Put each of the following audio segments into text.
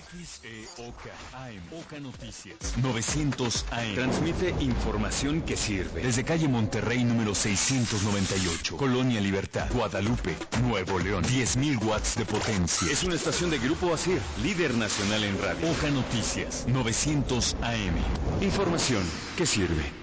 XEOK AM. Oca Noticias. 900 AM. Transmite información que sirve. Desde calle Monterrey número 698. Colonia Libertad. Guadalupe. Nuevo León. 10.000 watts de potencia. Es una estación de Grupo ASIR. Líder nacional en radio. Oca Noticias. 900 AM. Información que sirve.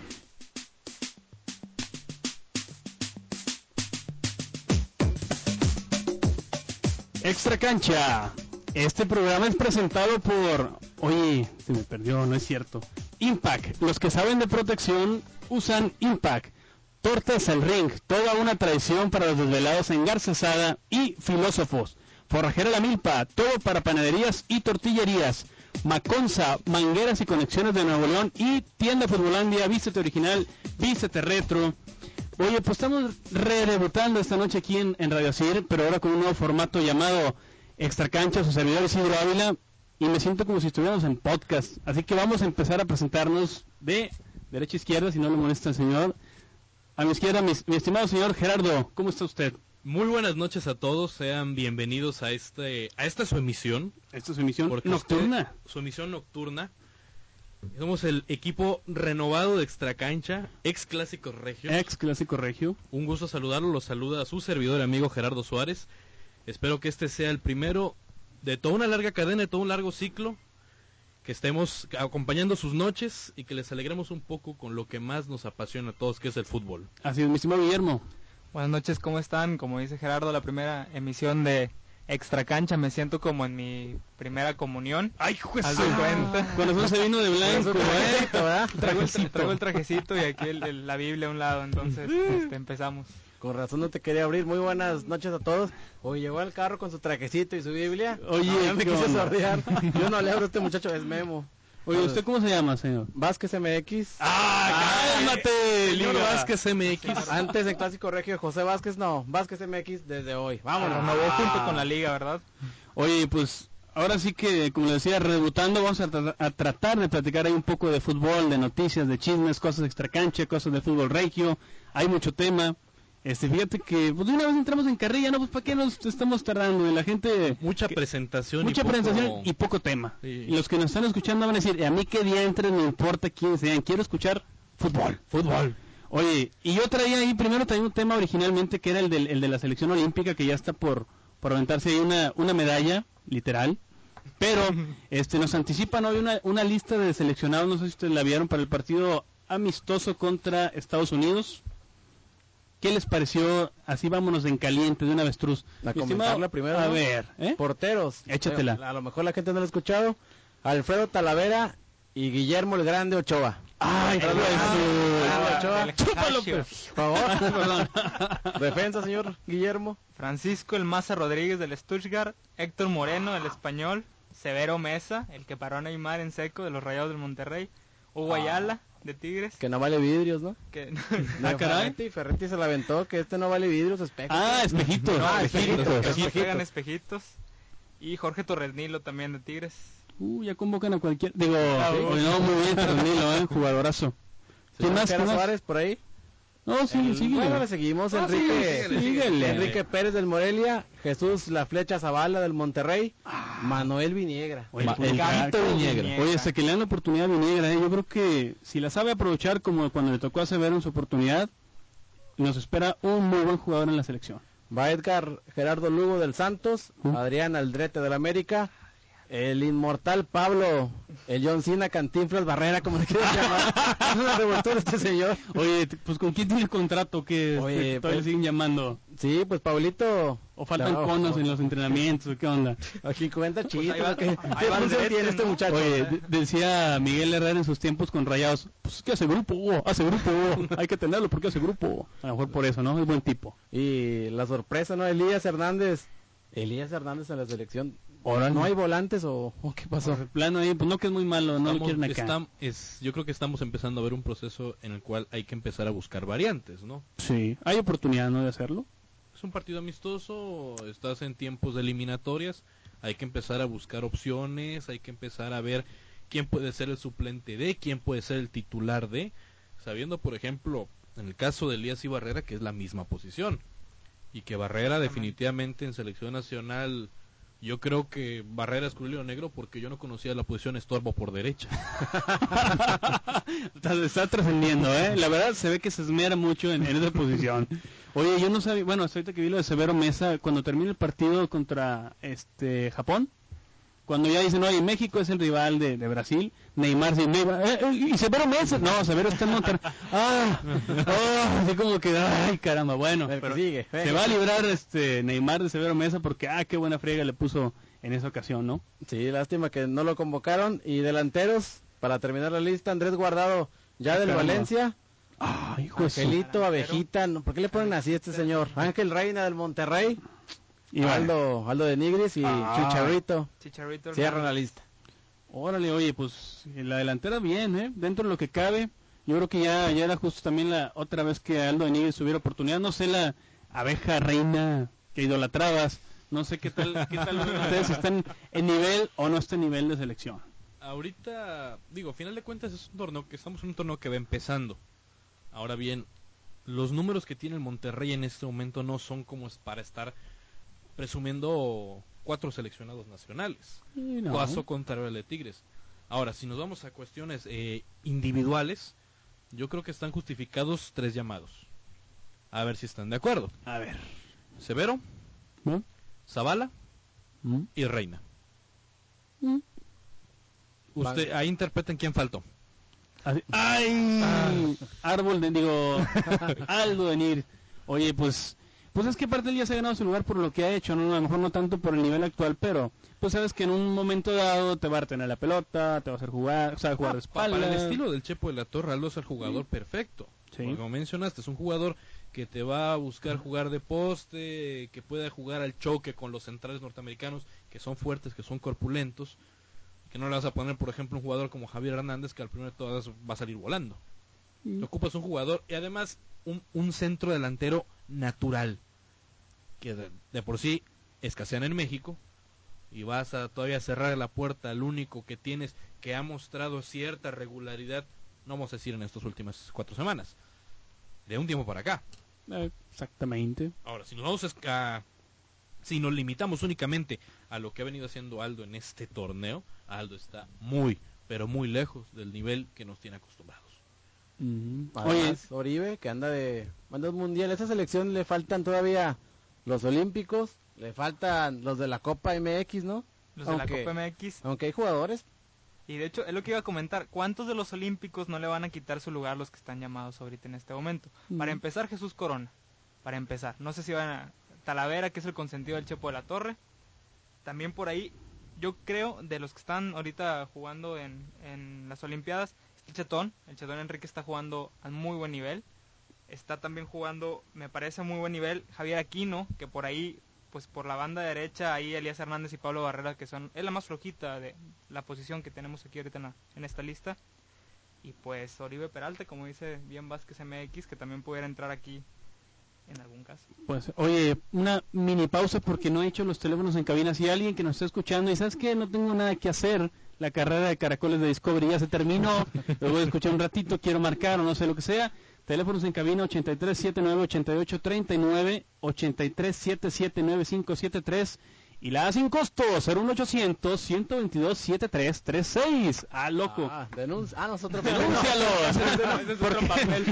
Extra cancha. Este programa es presentado por. Oye, se me perdió, no es cierto. Impact. Los que saben de protección usan Impact. Tortas al ring. Toda una tradición para los desvelados en Garza Sada y filósofos. Forrajera La Milpa. Todo para panaderías y tortillerías. Maconza, mangueras y conexiones de Nuevo León y tienda Futbolandia, vístete original, vístete retro. Oye, pues estamos re-debutando esta noche aquí en, en Radio Cir, pero ahora con un nuevo formato llamado Extra Cancha, su servidor Isidro Ávila, y me siento como si estuviéramos en podcast. Así que vamos a empezar a presentarnos de derecha a izquierda, si no le molesta el señor. A mi izquierda, mi, mi estimado señor Gerardo, ¿cómo está usted? Muy buenas noches a todos, sean bienvenidos a este a esta su emisión. Esta es su emisión nocturna. usted- su emisión nocturna. Somos el equipo renovado de Extracancha, ex clásicos regios. Ex clásico regio. Un gusto saludarlo, los saluda su servidor amigo Gerardo Suárez. Espero que este sea el primero de toda una larga cadena, de todo un largo ciclo. Que estemos acompañando sus noches y que les alegremos un poco con lo que más nos apasiona a todos, que es el fútbol. Así es, mi estimado Guillermo. Buenas noches, ¿cómo están? Como dice Gerardo, la primera emisión de Extra Cancha, me siento como en mi primera comunión. ¡Ay, juez! Cuenta. Corazón se vino de blanco, ¿eh? Traigo el, traigo el trajecito y aquí el- el- la Biblia a un lado, entonces este, empezamos. Con razón no te quería abrir. Muy buenas noches a todos. Hoy llegó al carro con su trajecito y su Biblia. Oye, No, me ¿qué quise sordear. Yo no le abro a este muchacho, es Memo. Oye, ¿usted cómo se llama, señor? Vázquez MX. ¡Ah, cálmate, Señor Liga! Vázquez MX. Antes en Clásico Regio, José Vázquez, no. Vázquez MX desde hoy. Vámonos. Renovó junto con la liga, ¿verdad? Oye, pues ahora sí que, como decía, rebutando, vamos a, tra- a tratar de platicar ahí un poco de fútbol, de noticias, de chismes, cosas extracancha, cosas de fútbol regio. Hay mucho tema. Este, fíjate que, pues de una vez entramos en carrilla, ¿no? Pues ¿para qué nos estamos tardando? Y la gente... Mucha que- presentación. Mucha y poco- presentación y poco tema. Sí. Y los que nos están escuchando van a decir, a mí qué día entren, no importa quién sean, quiero escuchar fútbol. Fútbol. Oye, y yo traía ahí, primero traía un tema originalmente que era el, del, el de la selección olímpica, que ya está por, por aventarse ahí una, una medalla, literal. Pero este nos anticipan hoy una, una lista de seleccionados, no sé si ustedes la vieron, para el partido amistoso contra Estados Unidos. ¿Qué les pareció? Así vámonos en caliente de una avestruz. A Mi comentarla primero, A ver, ¿eh? Porteros. Échatela. A lo mejor la gente no lo ha escuchado. Alfredo Talavera y Guillermo el Grande Ochoa. ¡Ay! Ochoa. Por favor. Perdón. Defensa, señor Guillermo. Francisco el Maza Rodríguez del Stuttgart, Héctor Moreno del Español, Severo Mesa, el que paró a Neymar en seco de los Rayados del Monterrey, Hugo Ah. Ayala de Tigres, Que no vale vidrios, ¿no? que Ah, caray. Ferretti, Ferretti se la aventó que este no vale vidrios, espejos. Ah, espejitos. Ah, espejitos. espejitos. que Espejitos. Y Jorge Torres Nilo también de Tigres. Uh, ya convocan a cualquier. Digo, sí. oye, no, muy bien, Tornilo, ¿eh? Jugadorazo. ¿Quién más? Jera ¿Quién más? Suárez por ahí. No, sí, El- sigue. Bueno, le seguimos. Ah, Enrique, síguele, síguele. Enrique Pérez del Morelia. Jesús La Flecha Zavala del Monterrey. Manuel Viniegra. Oye, el crack. Viniegra. Oye, hasta que le dan la oportunidad a Viniegra, ¿eh? yo creo que si la sabe aprovechar como cuando le tocó a Severo en su oportunidad, nos espera un muy buen jugador en la selección. Va Edgar Gerardo Lugo del Santos. Uh. Adrián Aldrete del América. El inmortal Pablo. El John Cena Cantinflas Barrera, como le quieras llamar. es una revoltura este señor. Oye, pues ¿con quién tiene contrato que Oye, todavía pues- siguen llamando? Sí, pues Pablito. ¿O faltan No, conos en los entrenamientos? ¿o ¿Qué onda? Aquí cuenta chido. ahí va- ¿qué, ahí va función Aldrete, tiene este muchacho? Oye, de- decía Miguel Herrera en sus tiempos con Rayados, pues es que hace grupo, hace grupo, hay que tenerlo porque hace grupo. A lo mejor por eso, ¿no? Es buen tipo. Y la sorpresa, ¿no? Elías Hernández. Elías Hernández en la selección. Órale. ¿No hay volantes o, o qué pasó? Por el plano ahí, pues no que es muy malo, no lo quieren acá. es, yo creo que estamos empezando a ver un proceso en el cual hay que empezar a buscar variantes, ¿no? Sí, hay oportunidad, ¿no? De hacerlo. Es un partido amistoso, estás en tiempos de eliminatorias, hay que empezar a buscar opciones, hay que empezar a ver quién puede ser el suplente de, quién puede ser el titular de, sabiendo, por ejemplo, en el caso de Elías y Barrera, que es la misma posición, y que Barrera definitivamente en selección nacional Yo creo que Barrera escogió negro porque yo no conocía la posición estorbo por derecha. está, trascendiendo, ¿eh? La verdad se ve que se esmera mucho en, esa posición. Oye, yo no sabía, bueno, hasta ahorita que vi lo de Severo Mesa, cuando termine el partido contra este Japón, cuando ya dicen, oye, México es el rival de, de Brasil, Neymar, sí, Neymar eh, eh, y Severo Mesa, no, Severo está en Monterrey, ah, oh, así como que, ay, caramba, bueno, pero sigue. se va a librar este Neymar de Severo Mesa porque, ah, qué buena friega le puso en esa ocasión, ¿no? Sí, lástima que no lo convocaron. Y delanteros, para terminar la lista, Andrés Guardado, ya del Caramba. Valencia. Ay, hijo de su- Angelito, Abejita, ¿no? ¿por qué le ponen así a este señor? Ángel Reina del Monterrey, Y vale. Aldo, Aldo de Nigris y Ah. Chicharrito. Chicharito Cierran la lista. Órale, oye, pues la delantera bien, ¿eh? Dentro de lo que cabe, yo creo que ya, ya era justo también la otra vez que Aldo de Níguez tuviera oportunidad. No sé la abeja reina que idolatrabas, no sé qué tal, qué tal ustedes están en nivel o no están en nivel de selección. Ahorita, digo, a final de cuentas es un torneo que estamos en un torneo que va empezando. Ahora bien, los números que tiene el Monterrey en este momento no son como es para estar presumiendo cuatro seleccionados nacionales. No. Caso contrario al de Tigres. Ahora, si nos vamos a cuestiones eh, individuales, yo creo que están justificados tres llamados. A ver si están de acuerdo. A ver. Severo, ¿no? Zavala ¿Mm? y Reina. ¿Mm? Usted ahí interpreten quién faltó. Así- ¡Ay! Árbol de, digo, Aldo de Nir. Oye, pues, pues es que parte él ya se ha ganado su lugar por lo que ha hecho, ¿no? A lo mejor no tanto por el nivel actual, pero pues sabes que en un momento dado te va a retener la pelota, te va a hacer jugar, o sea, jugar de Ah, pa- espalda. Para el estilo del Chepo de la Torre, Aldo es el jugador perfecto. Sí. Como mencionaste, es un jugador que te va a buscar jugar de poste, que pueda jugar al choque con los centrales norteamericanos, que son fuertes, que son corpulentos. Que no le vas a poner, por ejemplo, un jugador como Javier Hernández, que al primero de todas va a salir volando. Mm. Te ocupas un jugador y además un, un centro delantero natural. Que de, de por sí escasean en México. Y vas a todavía cerrar la puerta al único que tienes que ha mostrado cierta regularidad, no vamos a decir en estas últimas cuatro semanas, de un tiempo para acá. Exactamente. Ahora, si nos vamos a, si nos limitamos únicamente a lo que ha venido haciendo Aldo en este torneo, Aldo está muy, pero muy lejos del nivel que nos tiene Además, Oribe, que anda de de mundial. A esta selección le faltan todavía los olímpicos, le faltan los de la Copa MX, ¿no? Los de la Aunque- Copa MX. Aunque hay jugadores. Y de hecho, es lo que iba a comentar. ¿Cuántos de los olímpicos no le van a quitar su lugar a los que están llamados ahorita en este momento? Para empezar, Jesús Corona. Para empezar. No sé si van a... Talavera, que es el consentido del Chepo de la Torre. También por ahí, yo creo, de los que están ahorita jugando en, en las Olimpiadas, el Chetón. El Chetón Enrique está jugando a muy buen nivel. Está también jugando, me parece, a muy buen nivel Javier Aquino, que por ahí, pues por la banda derecha, ahí Elías Hernández y Pablo Barrera, que son, es la más flojita de la posición que tenemos aquí ahorita en, esta lista. Y pues Oribe Peralta, como dice bien Vázquez MX, que también pudiera entrar aquí en algún caso. Pues, oye, una mini pausa porque no he hecho los teléfonos en cabina. Si hay alguien que nos está escuchando y sabes que no tengo nada que hacer, la carrera de caracoles de Discovery. Ya se terminó, lo voy a escuchar un ratito, quiero marcar o no sé lo que sea. Teléfonos en cabina 83 79 88 39, 83 77 9573 y la A sin costo 01800 122 7336. Ah, loco. Ah, denuncia. Ah, nosotros. Denúncialos. porque,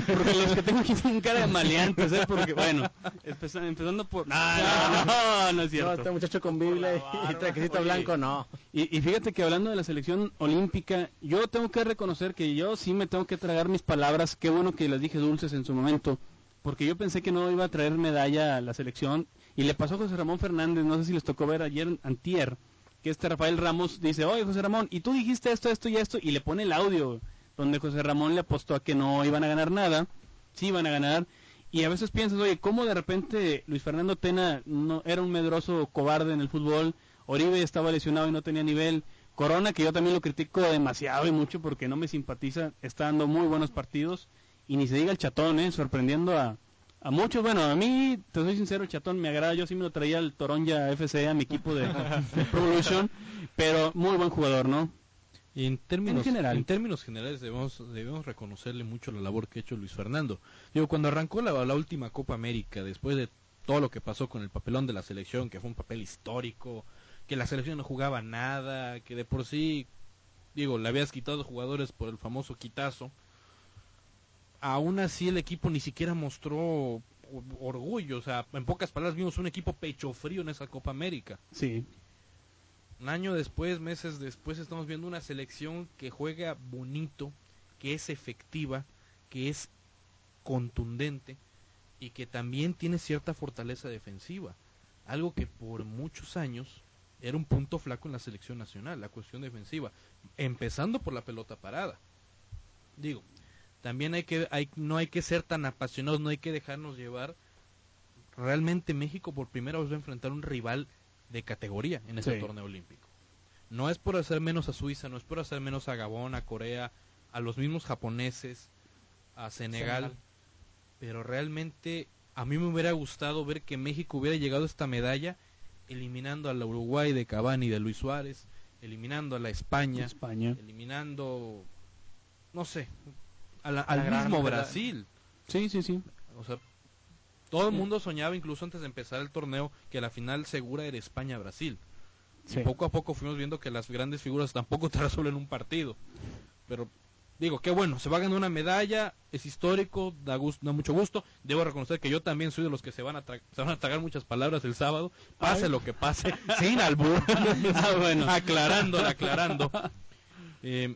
porque los que tengo aquí tienen cara de maleantes, ¿eh? Porque, bueno, empeza- empezando por... No, no, no, no es No, cierto. este muchacho con Biblia y, traquecito blanco, no. Y, y fíjate que hablando de la selección olímpica, yo tengo que reconocer que yo sí me tengo que tragar mis palabras. Qué bueno que las dije dulces en su momento, porque yo pensé que no iba a traer medalla a la selección. Y le pasó a José Ramón Fernández, no sé si les tocó ver ayer, antier, que este Rafael Ramos dice, oye José Ramón, y tú dijiste esto, esto y esto, y le pone el audio donde José Ramón le apostó a que no iban a ganar nada, sí iban a ganar. Y a veces piensas, oye, ¿cómo de repente Luis Fernando Tena no era un medroso cobarde en el fútbol? Oribe estaba lesionado y no tenía nivel. Corona, que yo también lo critico demasiado y mucho porque no me simpatiza, está dando muy buenos partidos. Y ni se diga el chatón, ¿eh? sorprendiendo a, a muchos. Bueno, a mí, te soy sincero, el chatón me agrada. Yo sí me lo traía al Toronja FC, a mi equipo de, de Pro Evolution. Pero muy buen jugador, ¿no? Y en términos, En general. en términos generales debemos, debemos reconocerle mucho la labor que ha hecho Luis Fernando. Digo, cuando arrancó la, la última Copa América, después de todo lo que pasó con el papelón de la selección, que fue un papel histórico, que la selección no jugaba nada, que de por sí, digo, le habías quitado jugadores por el famoso quitazo. Aún así el equipo ni siquiera mostró orgullo, o sea, en pocas palabras vimos un equipo pecho frío en esa Copa América. Sí. Un año después, meses después, estamos viendo una selección que juega bonito, que es efectiva, que es contundente y que también tiene cierta fortaleza defensiva. Algo que por muchos años era un punto flaco en la selección nacional, la cuestión defensiva, empezando por la pelota parada. Digo, también hay que, hay, no hay que ser tan apasionados, no hay que dejarnos llevar. Realmente México por primera vez va a enfrentar un rival de categoría en este Sí. torneo olímpico. No es por hacer menos a Suiza, no es por hacer menos a Gabón, a Corea, a los mismos japoneses, a Senegal, Senegal. pero realmente a mí me hubiera gustado ver que México hubiera llegado a esta medalla eliminando a la Uruguay de Cavani y de Luis Suárez, eliminando a la España, España. eliminando, no sé, a la- al mismo. Brasil. Sí, sí, sí. O sea, todo el mundo soñaba, incluso antes de empezar el torneo, que la final segura era España-Brasil. Sí. Y poco a poco fuimos viendo que las grandes figuras tampoco te resuelven un partido. Pero digo, qué bueno, se va a ganar una medalla, es histórico, da, gusto, da mucho gusto. Debo reconocer que yo también soy de los que se van a, tra- se van a tragar muchas palabras el sábado, pase Ay. lo que pase, sin albur. Ah, bueno. aclarando, aclarando. Eh,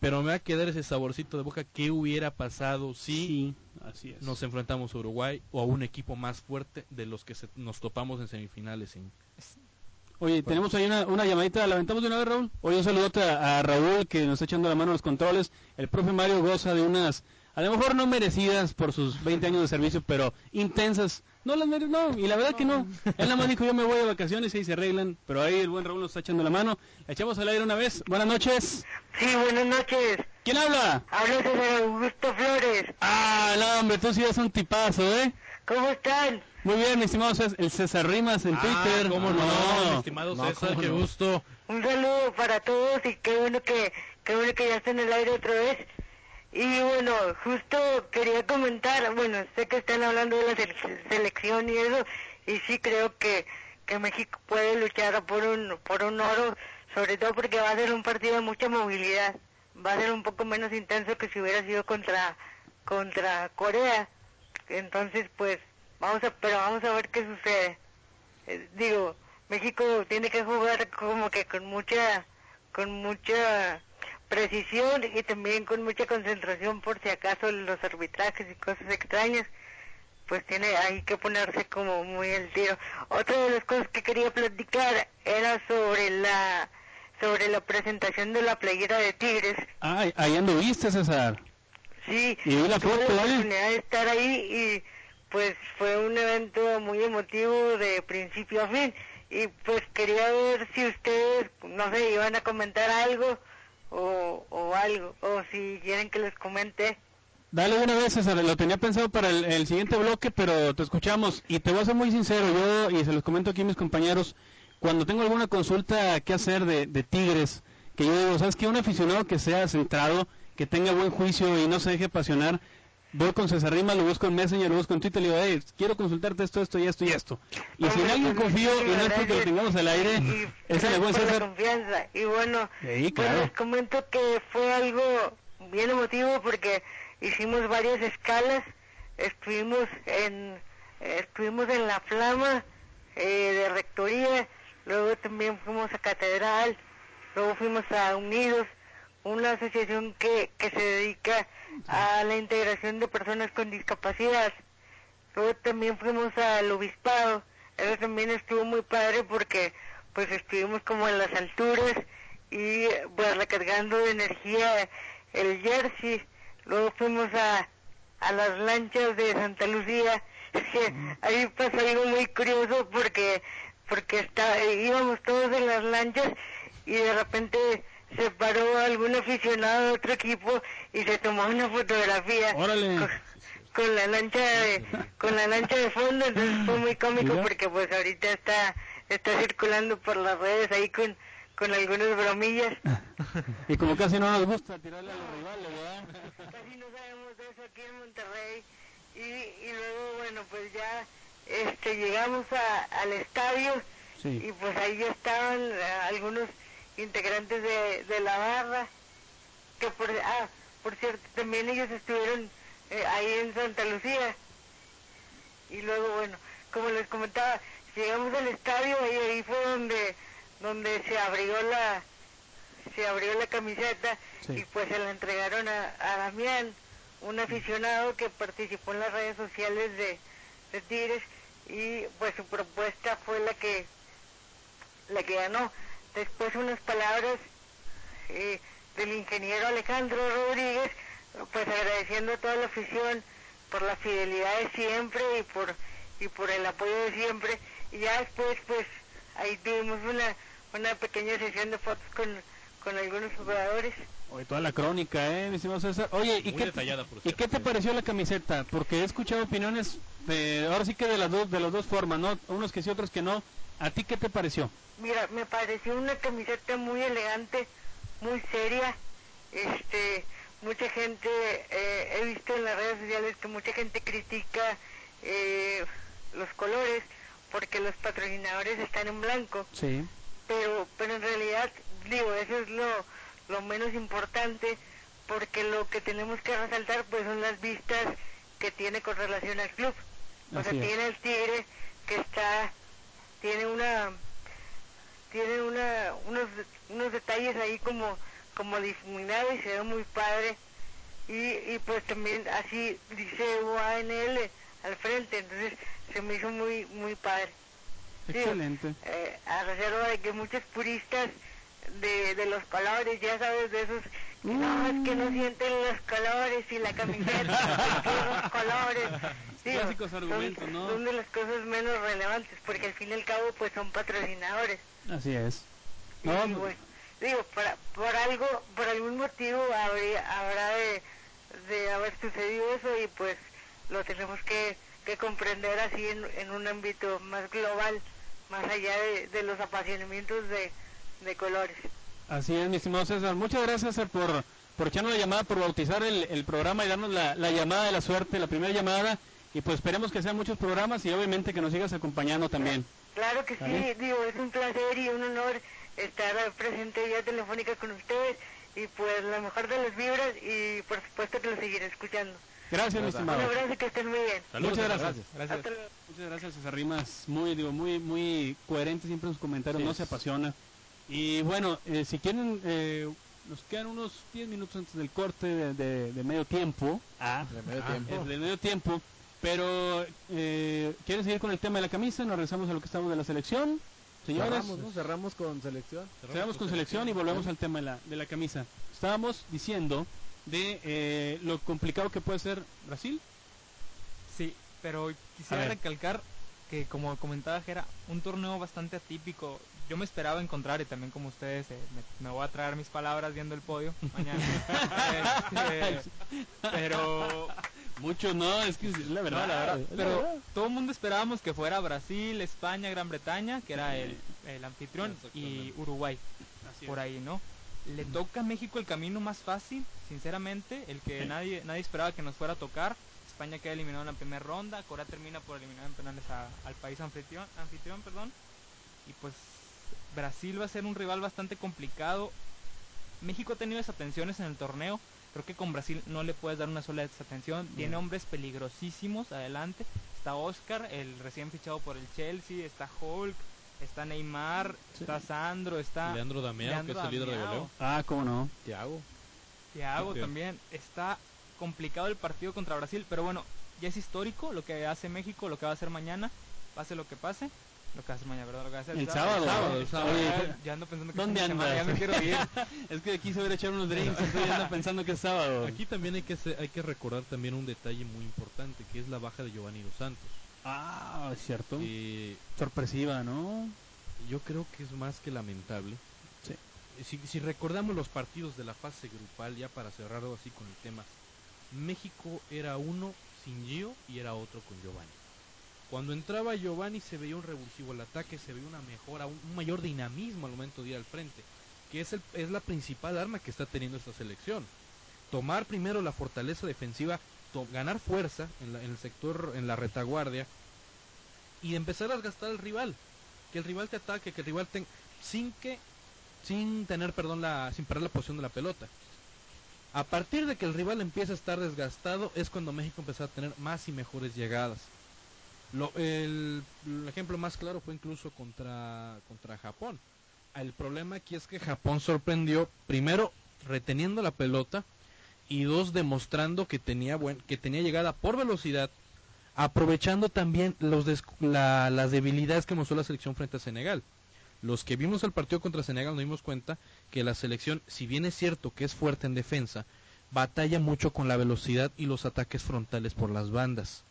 pero me va a quedar ese saborcito de boca, ¿qué hubiera pasado si Sí, así es. nos enfrentamos a Uruguay o a un equipo más fuerte de los que se- nos topamos en semifinales? en- Oye, tenemos ahí una, una llamadita, la aventamos de una vez, Raúl. Oye, un saludote a, a Raúl que nos está echando la mano en los controles. El profe Mario goza de unas, a lo mejor no merecidas por sus 20 años de servicio, pero intensas. No las merece, no, y la verdad que no. Él nada más dijo, yo me voy de vacaciones y ahí se arreglan, pero ahí el buen Raúl nos está echando la mano. La echamos al aire una vez. Buenas noches. Sí, buenas noches. ¿Quién habla? Habla César Augusto Flores. Ah, no, hombre, tú sí eres un tipazo, ¿eh? ¿Cómo están? Muy bien, mi estimado Cés- el César Rimas en Twitter. Ah, ¿Cómo no, No. mi estimado No, César? Qué no. gusto. Un saludo para todos y qué bueno que qué bueno que ya está en el aire otra vez. Y bueno, justo quería comentar, bueno, sé que están hablando de la sele- selección y eso, y sí creo que, que México puede luchar por un, por un oro, sobre todo porque va a ser un partido de mucha movilidad. Va a ser un poco menos intenso que si hubiera sido contra, contra Corea. Entonces, pues, vamos a, pero vamos a ver qué sucede. Eh, digo, México tiene que jugar como que con mucha, con mucha precisión y también con mucha concentración por si acaso los arbitrajes y cosas extrañas, pues tiene hay que ponerse como muy el tiro. Otra de las cosas que quería platicar era sobre la sobre la presentación de la playera de Tigres. Ay, ahí anduviste, César. Sí, Y vi la tuve foto, la oportunidad de estar ahí y pues fue un evento muy emotivo de principio a fin y pues quería ver si ustedes, no sé, iban a comentar algo o, o algo, o si quieren que les comente. Dale una vez, César. Lo tenía pensado para el, el siguiente bloque, pero te escuchamos. Y te voy a ser muy sincero, yo, y se los comento aquí a mis compañeros, cuando tengo alguna consulta que hacer de, de Tigres, que yo digo, ¿sabes qué? Un aficionado que sea centrado, que tenga buen juicio y no se deje apasionar, voy con César Rima, lo busco en Messenger, lo busco en Twitter, le digo, hey, quiero consultarte esto, esto y esto y esto. Y si en Hombre, alguien pues, confío, y no es porque lo tengamos al aire, Y es el buen César. confianza. Y bueno, Sí, pues claro. les comento que fue algo bien emotivo porque hicimos varias escalas, estuvimos en estuvimos en la flama eh, de rectoría, luego también fuimos a catedral, luego fuimos a Unidos, una asociación que, que se dedica a la integración de personas con discapacidad. Luego también fuimos al obispado, eso también estuvo muy padre porque pues estuvimos como en las alturas y pues recargando de energía el jersey. Luego fuimos a, a las lanchas de Santa Lucía. Es que ahí pasó algo muy curioso porque porque está, íbamos todos en las lanchas y de repente se paró algún aficionado de otro equipo y se tomó una fotografía Órale. con, con la lancha de con la lancha de fondo entonces fue muy cómico porque pues ahorita está está circulando por las redes ahí con con algunas bromillas Y como casi no nos gusta tirarle a los rivales, ¿verdad? casi no sabemos de eso aquí en Monterrey y, y luego bueno pues ya este llegamos a- al estadio Sí. y pues ahí ya estaban eh, algunos integrantes de, de la barra que por ah por cierto también ellos estuvieron eh, ahí en Santa Lucía y luego bueno como les comentaba llegamos al estadio y ahí fue donde donde se abrió la se abrió la camiseta Sí. y pues se la entregaron a, a Damián un aficionado que participó en las redes sociales de, de Tigres y pues su propuesta fue la que la que ganó. Después unas palabras eh, del ingeniero Alejandro Rodríguez, pues agradeciendo a toda la afición por la fidelidad de siempre y por y por el apoyo de siempre. Y ya después, pues ahí tuvimos una una pequeña sesión de fotos con, con algunos jugadores. Oye, toda la crónica, ¿eh, mi estimado César? Oye, ¿y Muy qué, detallada, por ¿y qué te pareció la camiseta? Porque he escuchado opiniones, de, ahora sí que de las dos, de las dos formas, ¿no? Unos que sí, otros que no. ¿A ti qué te pareció? Mira, me pareció una camiseta muy elegante, muy seria. Este, mucha gente, eh, he visto en las redes sociales que mucha gente critica eh, los colores porque los patrocinadores están en blanco, Sí. pero, pero en realidad, digo, eso es lo, lo menos importante porque lo que tenemos que resaltar pues son las vistas que tiene con relación al club. O sea, es. tiene el Tigre que está, tiene una tiene una, unos, unos detalles ahí como, como difuminados y se ve muy padre. Y, y pues también así dice UANL al frente, entonces se me hizo muy, muy padre. Excelente. eh, a reserva de que muchos puristas de, de los colores, ya sabes, de esos, no, es que no sienten los colores y la camiseta, los colores. Digo, Clásicos son- argumentos, ¿no? Son de las cosas menos relevantes, porque al fin y al cabo, pues son patrocinadores. Así es. No, y digo, por, por algo, por algún motivo habría, habrá de, de haber sucedido eso y pues lo tenemos que, que comprender así en, en un ámbito más global, más allá de, de los apasionamientos de, de colores. Así es, mi estimado César. Muchas gracias César, por, por echarnos la llamada, por bautizar el, el programa y darnos la, la llamada de la suerte, la primera llamada. Y pues esperemos que sean muchos programas y obviamente que nos sigas acompañando también. Claro que sí, digo, es un placer y un honor estar presente vía telefónica con ustedes y pues la mejor de las vibras y por supuesto que lo seguiré escuchando. Gracias, mi Un estimado. abrazo y que estén muy bien. Saludos, Muchas gracias. Gracias. Hasta luego. Muchas gracias, César Rimas. Muy, digo, muy, muy coherente siempre en sus comentarios, Sí no se apasiona. Y bueno, eh, si quieren, eh, nos quedan unos 10 minutos antes del corte de, de- de medio tiempo. Ah, De medio Ah, tiempo. de medio tiempo. Pero, eh, ¿quieren seguir con el tema de la camisa? Nos regresamos a lo que estamos de la selección. Señores, Cerramos, ¿no? Cerramos con selección. Cerramos con selección y volvemos al tema de la, de la camisa. Estábamos diciendo de eh, lo complicado que puede ser Brasil. Sí, pero quisiera recalcar que como comentaba Jera, un torneo bastante atípico. Yo me esperaba encontrar y también como ustedes eh, me, me voy a traer mis palabras viendo el podio mañana. Este, pero Muchos no, es que es la verdad. no, la verdad, es la pero verdad. todo el mundo esperábamos que fuera Brasil, España, Gran Bretaña, que era el, el anfitrión, y. Uruguay, Así por es. ahí, ¿no? Le toca a México el camino más fácil, sinceramente, el que nadie nadie esperaba que nos fuera a tocar. España queda eliminado en la primera ronda, Corea termina por eliminar en penales a- al país anfitrión, anfitrión, perdón. Y pues Brasil va a ser un rival bastante complicado. México ha tenido desatenciones en el torneo. Creo que con Brasil no le puedes dar una sola desatención. Tiene hombres peligrosísimos adelante. Está Oscar, el recién fichado por el Chelsea. Está Hulk. Está Neymar. Sí. Está Sandro. Está Leandro Damiao, Leandro que es el líder de goleo. Ah, cómo no. Thiago. Thiago Ok. también. Está complicado el partido contra Brasil. Pero bueno, ya es histórico lo que hace México, lo que va a hacer mañana. Pase lo que pase. Lo que hacer mañana, ¿verdad? Lo que a hacer El sábado. sábado, el sábado. Ya, ya ando pensando que ¿Dónde andas? Ya me quiero ir. es que aquí se hubiera echar unos drinks, entonces ya ando pensando que es sábado. Aquí también hay que hay que recordar también un detalle muy importante, que es la baja de Giovanni Dos Santos. Ah, es cierto. Eh, Sorpresiva, ¿no? yo creo que es más que lamentable. Sí. Si, si recordamos los partidos de la fase grupal, ya para cerrar algo así con el tema, México era uno sin Gio y era otro con Giovanni. Cuando entraba Giovanni se veía un revulsivo al ataque, se veía una mejora, un, mayor dinamismo al momento de ir al frente, que es, la principal arma que está teniendo esta selección. Tomar primero la fortaleza defensiva, ganar fuerza en, la- el sector, en la retaguardia y empezar a gastar al rival. que el rival te ataque, que el rival ten, sin que sin tener perdón la sin perder la posición de la pelota. A partir de que el rival empieza a estar desgastado es cuando México empezó a tener más y mejores llegadas. Lo- el, ejemplo más claro fue incluso contra, contra Japón. El problema aquí es que Japón sorprendió, primero, reteniendo la pelota y dos, demostrando que tenía, buen, que tenía llegada por velocidad, aprovechando también las debilidades que mostró la selección frente a Senegal. Los que vimos el partido contra Senegal nos dimos cuenta que la selección, si bien es cierto que es fuerte en defensa, batalla mucho con la velocidad y los ataques frontales por las bandas.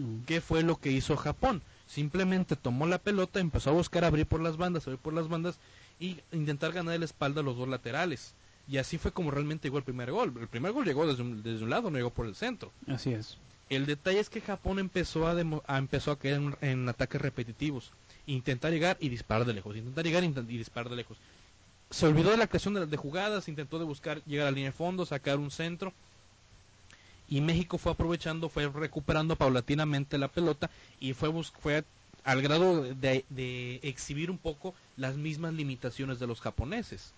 Mm. ¿Qué fue lo que hizo Japón? Simplemente tomó la pelota, empezó a buscar abrir por las bandas, abrir por las bandas y intentar ganar la espalda a los dos laterales. Y así fue como realmente llegó el primer gol. El primer gol llegó desde un, desde un lado, no llegó por el centro. Así es. El detalle es que Japón empezó a, demo- a- empezó a caer en, en ataques repetitivos. Intentar llegar y disparar de lejos. Intentar llegar y disparar de lejos. Se olvidó de la creación de, de jugadas, intentó de buscar llegar a la línea de fondo, sacar un centro. Y México fue aprovechando, fue recuperando paulatinamente la pelota y fue, fue al grado de, de exhibir un poco las mismas limitaciones de los japoneses.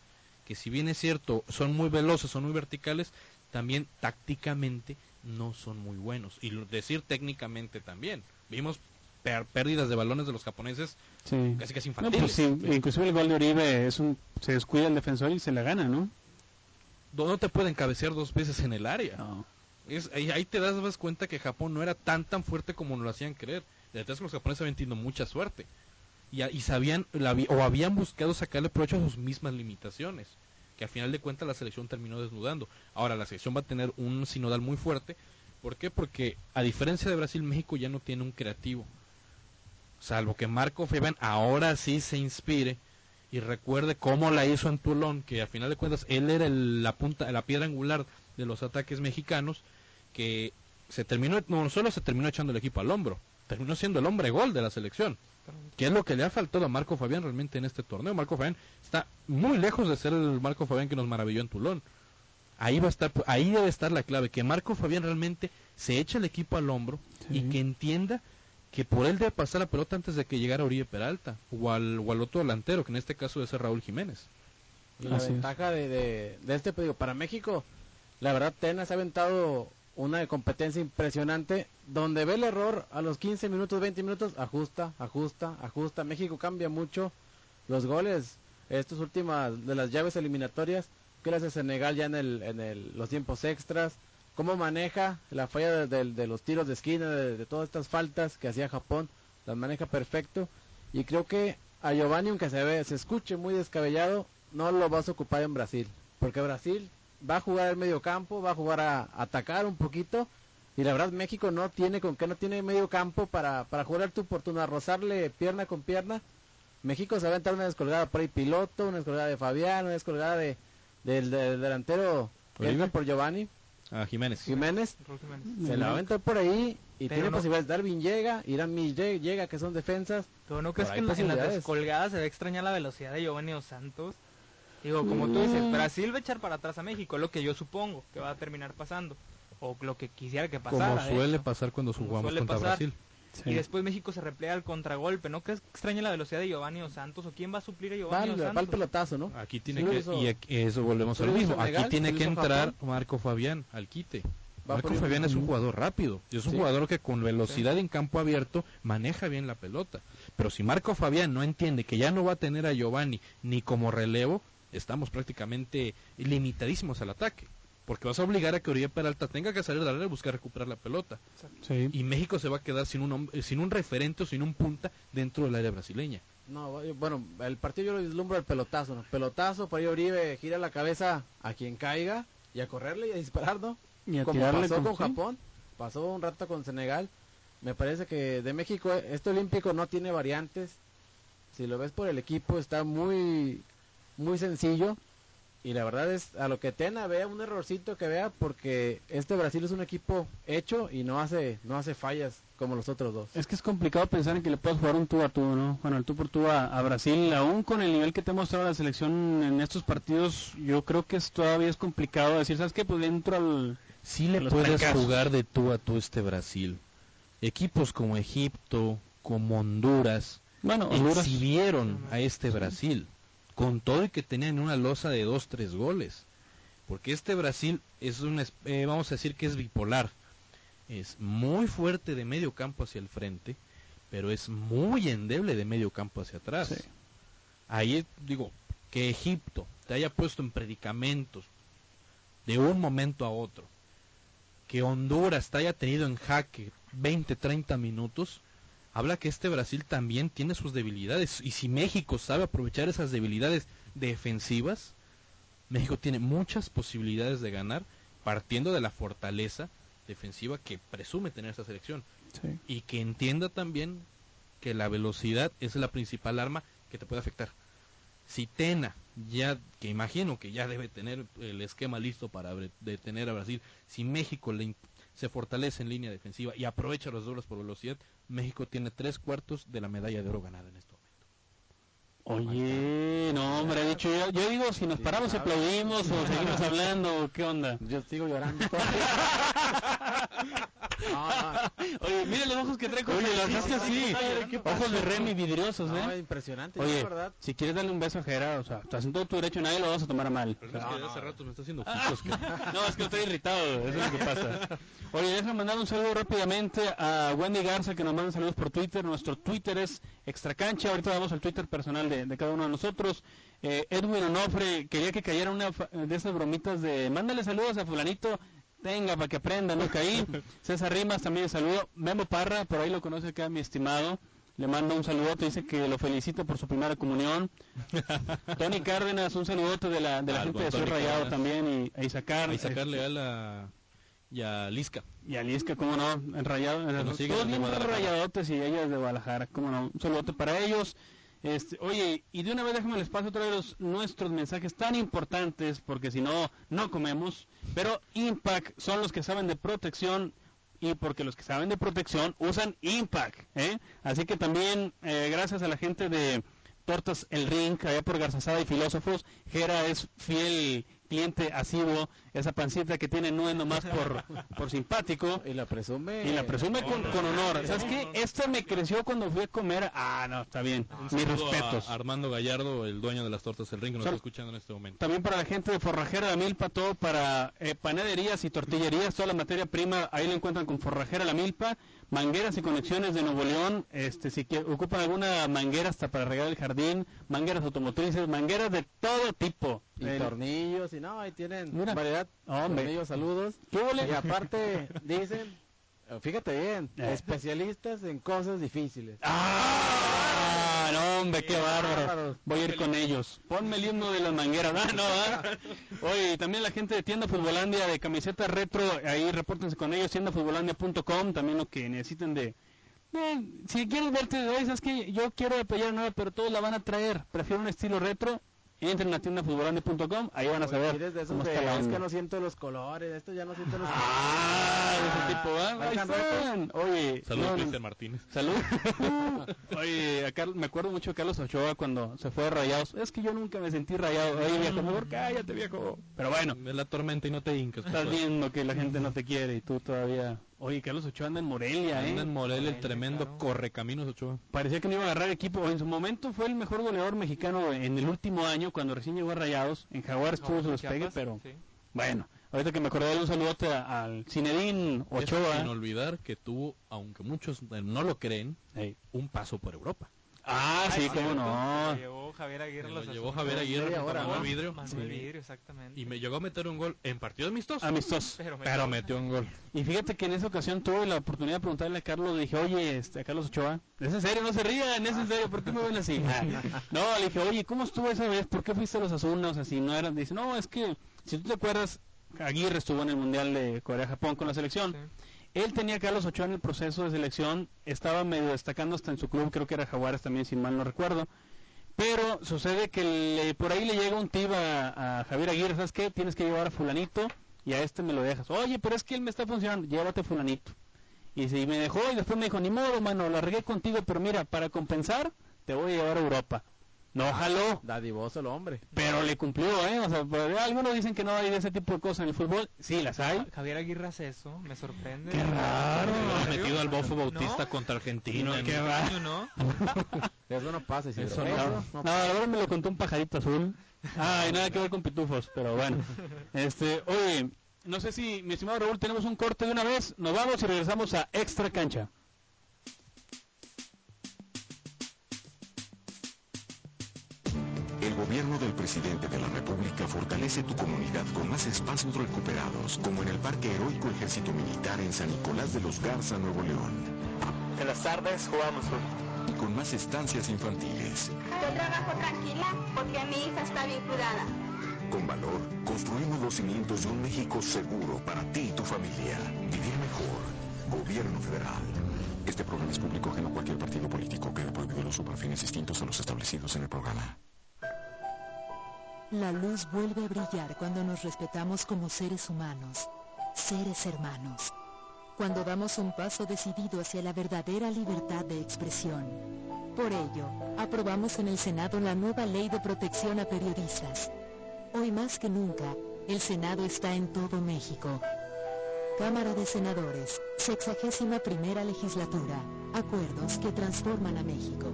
Que si bien es cierto, son muy veloces, son muy verticales, también tácticamente no son muy buenos. Y decir técnicamente también. Vimos pérdidas de balones de los japoneses Sí. casi casi No, infantiles. pues sí, inclusive el gol de Oribe es un, se descuida el defensor y se la gana, ¿no? No te pueden cabecear dos veces en el área. No. Es, ahí, ahí te das cuenta que Japón no era tan tan fuerte como nos lo hacían creer. De verdad es que los japoneses habían tenido mucha suerte. Y, y sabían o habían buscado sacarle provecho a sus mismas limitaciones. Que al final de cuentas la selección terminó desnudando. Ahora la selección va a tener un sinodal muy fuerte. ¿Por qué? Porque a diferencia de Brasil, México ya no tiene un creativo. Salvo que Marco Fabián ahora sí se inspire y recuerde cómo la hizo en Toulon, que al final de cuentas él era el- la punta, la piedra angular de los ataques mexicanos, que se terminó, no solo se terminó echando el equipo al hombro, terminó siendo el hombre gol de la selección, que es lo que le ha faltado a Marco Fabián realmente en este torneo. Marco Fabián está muy lejos de ser el Marco Fabián que nos maravilló en Toulon. Ahí va a estar, ahí debe estar la clave, que Marco Fabián realmente se eche el equipo al hombro y que entienda que por él debe pasar la pelota antes de que llegara Oribe Peralta o al, o al otro delantero, que en este caso debe ser Raúl Jiménez. Y la Así es. ventaja de, de, de este, digo, para México, la verdad, Tenas ha aventado una competencia impresionante, donde ve el error a los 15 minutos, 20 minutos, ajusta, ajusta, ajusta. México cambia mucho los goles, estas últimas de las llaves eliminatorias, que le hace Senegal ya en, el, en el, los tiempos extras, cómo maneja la falla de, de- los tiros de esquina, de, de todas estas faltas que hacía Japón, las maneja perfecto. Y creo que a Giovanni, aunque se ve, se escuche muy descabellado, no lo vas a ocupar en Brasil. Porque Brasil va a jugar al medio campo, va a jugar a, atacar un poquito. Y la verdad México no tiene con qué no tiene medio campo para, para jugar tu por turno, a rozarle pierna con pierna. México se va a entrar una descolgada por ahí piloto, una descolgada de Fabián, una descolgada de, del, del delantero por Giovanni A Jiménez. Jiménez. Se la va a entrar por ahí y Pero tiene no- posibilidades. Darwin llega, Irán Mills lle- llega, que son defensas. Pero no crees que en, la- en las descolgadas se va a extrañar la velocidad de Giovanni Dos Santos. Digo, como tú dices, Mm. Brasil va a echar para atrás a México, es lo que yo supongo que va a terminar pasando. O lo que quisiera que Como pasara. de suele pasar cuando Como jugamos contra pasar. Brasil. Sí. Y después México se replea al contragolpe. ¿No crees que extraña la velocidad de Giovanni Dos Santos? ¿O quién va a suplir a Va, Giovanni Dos va al Santos? pelotazo, ¿no? Aquí tiene que, hizo- y aquí- eso volvemos al lo mismo. Aquí tiene que entrar Japón. Marco Fabián al quite. Va Marco el- Fabián es un jugador rápido. y Es un Sí. jugador que con velocidad en campo abierto maneja bien la pelota. Pero si Marco Fabián no entiende que ya no va a tener a Giovanni ni como relevo, estamos prácticamente limitadísimos al ataque. Porque vas a obligar a que Oribe Peralta tenga que salir de la área y buscar recuperar la pelota. Sí. Y México se va a quedar sin un, sin un referente o sin un punta dentro del área brasileña. No, bueno, el partido yo lo vislumbro el pelotazo, ¿no? Pelotazo, por ahí Oribe gira la cabeza a quien caiga y a correrle y a disparar, ¿no? Y a Como pasó con. Japón, pasó un rato con Senegal. Me parece que de México este olímpico no tiene variantes. Si lo ves por el equipo está muy muy sencillo y la verdad es a lo que Tena vea un errorcito que vea porque este Brasil es un equipo hecho y no hace no hace fallas como los otros dos. Es que es complicado pensar en que le puedas jugar un tú a tú, ¿no? Bueno, el tú por tú a, a Brasil, aún con el nivel que te ha mostrado la selección en estos partidos, yo creo que es, todavía es complicado decir, ¿sabes qué? Pues dentro al... Sí le puedes jugar de tú a tú este Brasil. Equipos como Egipto, como Honduras, Bueno, Honduras. exhibieron a este Brasil con todo y que tenían una losa de dos tres goles. Porque este Brasil es un eh, vamos a decir que es bipolar. Es muy fuerte de medio campo hacia el frente pero es muy endeble de medio campo hacia atrás. Sí. ahí digo que Egipto te haya puesto en predicamentos de un momento a otro que Honduras te haya tenido en jaque 20, 30 minutos, habla que este Brasil también tiene sus debilidades. Y si México sabe aprovechar esas debilidades defensivas, México tiene muchas posibilidades de ganar partiendo de la fortaleza defensiva que presume tener esta selección. Sí. Y que entienda también que la velocidad es la principal arma que te puede afectar. Si Tena, ya que imagino que ya debe tener el esquema listo para detener a Brasil, si México le se fortalece en línea defensiva y aprovecha los doblos por velocidad, México tiene tres cuartos de la medalla de oro ganada en momento. Oye, no, hombre, ha dicho yo, yo digo, si nos paramos y aplaudimos o seguimos hablando, ¿qué onda? Yo sigo llorando. no, no, Oye, mira los ojos que trae con Oye, el la es que neta, sí, ¿qué pasó? ojos de Remy vidriosos, no, ¿eh? impresionante, Oye, verdad. si quieres darle un beso a Gerard, o sea, estás en todo tu derecho, nadie lo vas a tomar a mal. Pero es No, que no, hace no. rato me está haciendo ojitos que- No, es que estoy irritado, eso es lo que pasa. Oye, déjame mandar un saludo rápidamente a Wendy Garza que nos manda saludos por Twitter. Nuestro Twitter es Extracancha. Ahorita vamos al Twitter personal de, de cada uno de nosotros. Eh, Edwin Onofre quería que cayera una de esas bromitas de mándale saludos a fulanito. Tenga, para que aprenda, no caí. César Rimas también saludo. Memo Parra, por ahí lo conoce acá mi estimado. Le mando un saludote, dice que lo felicita por su primera comunión. Tony Cárdenas, un saludote de la, de la gente de Soy Rayado Cárdenas. también y a Isacar. y sacarle a la y a Lisca. Y a Lisca, cómo no, en rayado, en siguen todos bien rayadotes y ellas de Guadalajara, cómo no, un saludote para ellos. Este, oye, y de una vez déjame les paso otra vez los- nuestros mensajes tan importantes, porque si no, no comemos. Pero Impact son los que saben de protección y porque los que saben de protección usan Impact. ¿eh? Así que también, eh, gracias a la gente de Tortas El Ring, allá por Garzazada y Filósofos, Jera es fiel cliente asiduo, esa pancita que tiene no es nomás por, por simpático. Y la presume. Y la presume con, con honor. ¿Sabes qué? Esta me creció cuando fui a comer. Ah, no, está bien. Mis respetos. Armando Gallardo, el dueño de las tortas del ring, que nos está escuchando en este momento. También para la gente de Forrajera La Milpa, todo para eh, panaderías y tortillerías, toda la materia prima, ahí lo encuentran con Forrajera La Milpa, mangueras y conexiones de Nuevo León, este, si que, ocupan alguna manguera hasta para regar el jardín, mangueras automotrices, mangueras de todo tipo. Y El- tornillos, y no, ahí tienen Mira. variedad. Hombre. Tornillos, saludos. ¿Qué huele? Y aparte, dicen, eh, fíjate bien, Eh. especialistas en cosas difíciles. ¡Ah! No, hombre, qué bárbaro. Voy a ir con ellos. Ponme el himno de las mangueras. Ah, no, ah. Oye, y también la gente de Tienda Futbolandia de camisetas retro, ahí repórtense con ellos, tiendafutbolandia.com, también lo que necesiten de... Si quieres verte, oye, ¿sabes qué? Yo quiero de playera nueva, pero todos la van a traer. Prefiero un estilo retro. Entren a tiendafutbolandia.com, ahí van a Oye, saber eres de esos cómo de, está la es que no siento los colores, esto ya no siento los Ah, de ese tipo, ¿ah? Ahí Marcan están. Oye, Saludos no, Cristian Martínez. Salud. Oye, a Carlos- me acuerdo mucho de Carlos Ochoa cuando se fue de Rayados. Es que yo nunca me sentí rayado. Oye, viejo, mejor cállate, viejo. Pero bueno, Es la tormenta y no te hincas. estás compadre. viendo que la gente no te quiere y tú todavía... Oye, Carlos Ochoa anda en Morelia, Anda en ¿eh? Morelia el tremendo claro. correcaminos Ochoa. Parecía que no iba a agarrar equipo. En su momento fue el mejor goleador mexicano en el último año, cuando recién llegó a Rayados. En Jaguares tuvo su despegue, Chiapas, pero sí. bueno. Ahorita que me acordé, un saludote al Zinedine Eso Ochoa. Sin olvidar que tuvo, aunque muchos eh, no lo creen, un paso por Europa. Ah, sí, cómo no. Lo llevó Javier Aguirre. Me los lo llevó. Javier Aguirre media junto a hora, Manuel. Vidrio Manuel Sí. Vidrio, exactamente. y me llegó a meter un gol en partido amistoso. Amistoso. Pero me Pero metió un gol. Y fíjate que en esa ocasión tuve la oportunidad de preguntarle a Carlos, le dije, oye, este, a Carlos Ochoa, ¿es en serio? No se rían, ¿es en serio? ¿Por qué me ven así? No, le dije, oye, ¿cómo estuvo esa vez? ¿Por qué fuiste a los Azunas? Así, no eran, dice, no, es que, si tú te acuerdas, Aguirre estuvo en el Mundial de Corea-Japón con la selección. Sí. Él tenía a Carlos Ochoa en el proceso de selección, estaba medio destacando hasta en su club, creo que era Jaguares también, si mal no recuerdo. Pero sucede que le- por ahí le llega un tip a, Javier Aguirre, ¿sabes qué? Tienes que llevar a fulanito y a este me lo dejas. Oye, pero es que él me está funcionando, llévate a fulanito. Y si me dejó y después me dijo, ni modo, mano, la regué contigo, pero mira, para compensar, te voy a llevar a Europa. No jaló, Dadivoso el hombre. pero le cumplió, ¿eh? O sea, algunos dicen que no hay de ese tipo de cosas en el fútbol. Sí, las hay. Javier Aguirre hace eso, me sorprende. Qué raro. Metido al Bofo ¿No? Bautista contra Argentina. en- qué va. ¿No? Eso no pasa, Isidro. Eso no. No, no ahora me lo contó un pajarito azul. Ay, nada que ver con pitufos, pero bueno. Este, oye, no sé si, mi estimado Raúl, tenemos un corte de una vez. Nos vamos y regresamos a Extra Cancha. Gobierno del presidente de la República fortalece tu comunidad con más espacios recuperados, como en el Parque Heroico Ejército Militar en San Nicolás de los Garza, Nuevo León. En las tardes jugamos Y con más estancias infantiles. Yo trabajo tranquila porque mi hija está bien cuidada. Con valor, construimos los cimientos de un México seguro para ti y tu familia. Vivir mejor. Gobierno federal. Este programa es público ajeno a cualquier partido político. Queda prohibido el uso para fines distintos a los establecidos en el programa. La luz vuelve a brillar cuando nos respetamos como seres humanos, seres hermanos. Cuando damos un paso decidido hacia la verdadera libertad de expresión. Por ello, aprobamos en el Senado la nueva ley de protección a periodistas. Hoy más que nunca, el Senado está en todo México. Cámara de Senadores, sexagésima primera legislatura, acuerdos que transforman a México.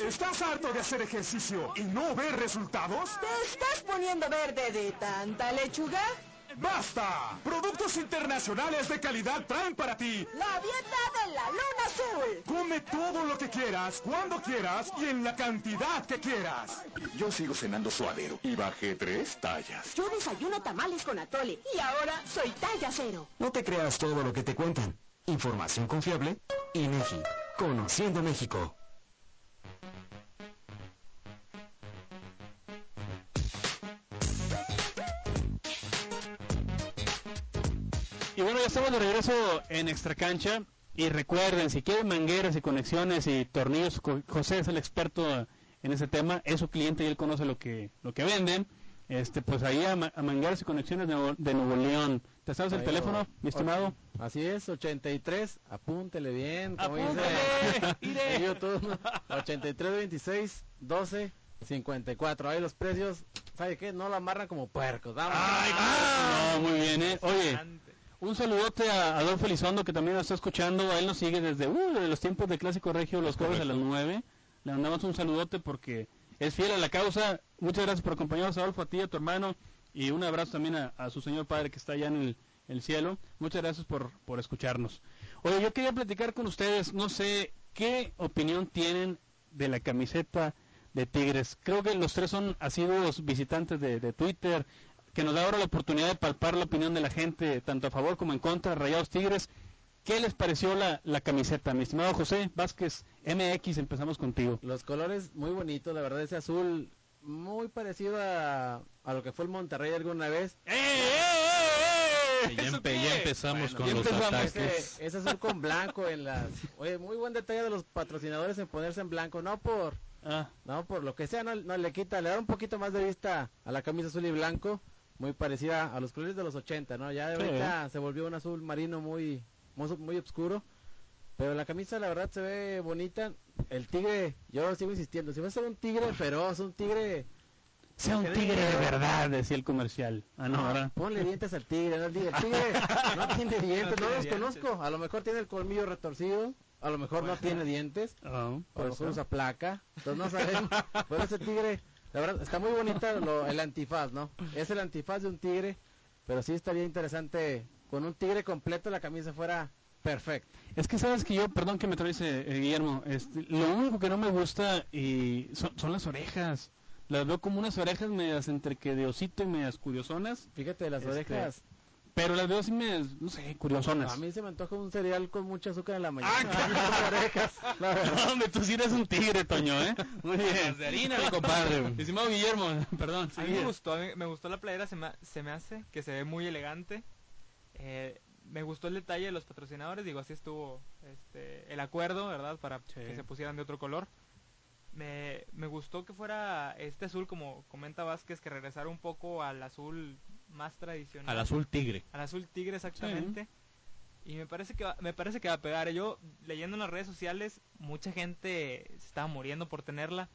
¿Estás harto de hacer ejercicio y no ver resultados? ¿Te estás poniendo verde de tanta lechuga? ¡Basta! Productos internacionales de calidad traen para ti. La dieta de la luna azul. Come todo lo que quieras, cuando quieras y en la cantidad que quieras. Yo sigo cenando suadero y bajé tres tallas. Yo desayuno tamales con atole y ahora soy talla cero. No te creas todo lo que te cuentan. Información confiable, INEGI. Conociendo México. Ya estamos de regreso en Extra Cancha. Y recuerden, si quieren mangueras y conexiones y tornillos, José es el experto en ese tema, es su cliente y él conoce lo que lo que venden. Este, pues ahí a, ma- a mangueras y conexiones de Nuevo, de Nuevo León. ¿Te sabes el Ahí teléfono, mi estimado? Así es, 83, apúntele bien, como Apúntele, dice mire. en YouTube, 83, 26, 12, 54. Ahí los precios, ¿sabe qué? No lo amarran como puercos. Vamos. No, muy bien, ¿eh? Oye, un saludote a Adolfo Elizondo que también nos está escuchando. A él nos sigue desde, uh, desde los tiempos de Clásico Regio, los jueves a las 9. Le mandamos un saludote porque es fiel a la causa. Muchas gracias por acompañarnos, Adolfo, a ti, a tu hermano. Y un abrazo también a, a su señor padre que está allá en el, el cielo. Muchas gracias por, por escucharnos. Oye, yo quería platicar con ustedes, no sé, ¿qué opinión tienen de la camiseta de Tigres? Creo que los tres son asiduos visitantes de, de Twitter, que nos da ahora la oportunidad de palpar la opinión de la gente, tanto a favor como en contra, Rayados Tigres. ¿Qué les pareció la, la camiseta, mi estimado José Vázquez MX? Empezamos contigo. Los colores muy bonitos, la verdad, ese azul muy parecido a, a lo que fue el Monterrey alguna vez. Que ya, empe- ya empezamos con Ya los empezamos. ataques. Ese, ese azul con blanco en las... Oye, muy buen detalle de los patrocinadores en ponerse en blanco, no por... Ah, No, por lo que sea, no, no le quita, le da un poquito más de vista a la camisa azul y blanco, muy parecida a los colores de los 80, ¿no? Ya Sí. ahorita se volvió un azul marino muy, muy, muy oscuro, pero la camisa la verdad se ve bonita. El tigre, yo sigo insistiendo, si va a ser un tigre feroz, un tigre... sea un tigre de verdad, decía el comercial. Ah, no, ahora. Ponle dientes al tigre, no el tigre. El tigre no tiene dientes, no los conozco. A lo mejor tiene el colmillo retorcido, a lo mejor no tiene dientes, Oh, a lo mejor usa placa. Entonces no sabemos. Pero ese tigre, la verdad, está muy bonita lo- el antifaz, ¿no? Es el antifaz de un tigre, pero sí estaría interesante con un tigre completo la camisa fuera perfecta. Es que sabes que yo, perdón que me traes, eh, Guillermo, este, lo único que no me gusta y son, son las orejas. Las veo como unas orejas medias entre que de osito y medias curiosonas, Fíjate, las Este, orejas. Pero las veo así medias, no sé, curiosonas. A mí se me antoja un cereal con mucho azúcar en la mañana. Ah, Las orejas, la verdad. No, hombre, tú sí eres un tigre, Toño, ¿eh? Muy bien. Las de harina, mi compadre. Estimado Guillermo, perdón. A mí me gustó, a mí me gustó la playera, se me, se me hace que se ve muy elegante. Eh, me gustó el detalle de los patrocinadores, digo, así estuvo este, el acuerdo, ¿verdad? Para que se pusieran de otro color. Me, me gustó que fuera este azul, como comenta Vázquez, que regresara un poco al azul más tradicional. Al azul tigre. Al azul tigre, exactamente. Y me parece que va, me parece que va a pegar. Yo leyendo en las redes sociales, mucha gente se estaba muriendo por tenerla.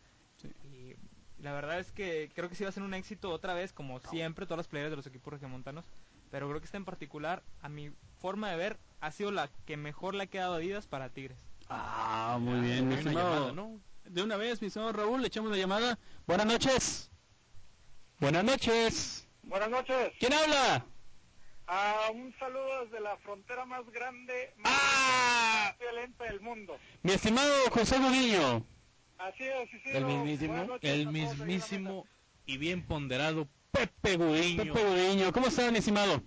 Y la verdad es que creo que sí va a ser un éxito otra vez, como siempre, todas las players de los equipos regiomontanos. Pero creo que esta en particular, a mi forma de ver, ha sido la que mejor le ha quedado a Adidas para Tigres. Ah, muy bien, mi Una estimado. llamada, ¿no? De una vez, mi estimado Raúl, le echamos la llamada. Buenas noches. Buenas noches. Buenas noches. ¿Quién habla? Ah, un saludo desde la frontera más grande, más violenta del mundo. Mi estimado José Godillo. Así es, sí, sí. El mismísimo, noches el en mismísimo y bien ponderado Pepe Gudiño. Pepe Gudiño. ¿Cómo está, mi estimado?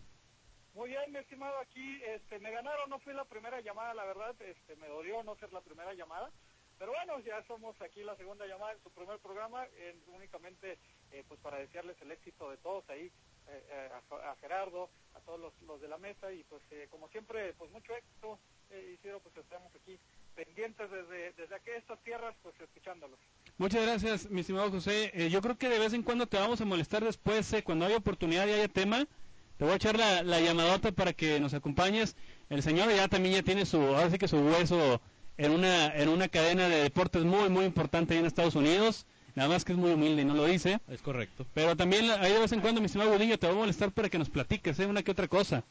Muy bien, mi estimado, aquí este, me ganaron, no fui la primera llamada, la verdad, este, me dolió no ser la primera llamada, pero bueno, ya somos aquí la segunda llamada en su primer programa, eh, únicamente eh, pues para desearles el éxito de todos ahí, eh, eh, a, Gerardo, a todos los, los de la mesa y pues como siempre, pues mucho éxito, Isidro, pues estamos aquí pendientes desde, desde aquí estas tierras, pues escuchándolos. Muchas gracias, mi estimado José. Yo creo que de vez en cuando te vamos a molestar después, cuando haya oportunidad y haya tema. Te voy a echar la, la llamadota para que nos acompañes. El señor ya también ya tiene su, ahora sí que su hueso en una, en una cadena de deportes muy, muy importante ahí en Estados Unidos. Nada más que es muy humilde y no lo dice. Es correcto. Pero también ahí de vez en cuando, mi estimado Gudiño, te voy a molestar para que nos platiques, ¿eh? Una que otra cosa.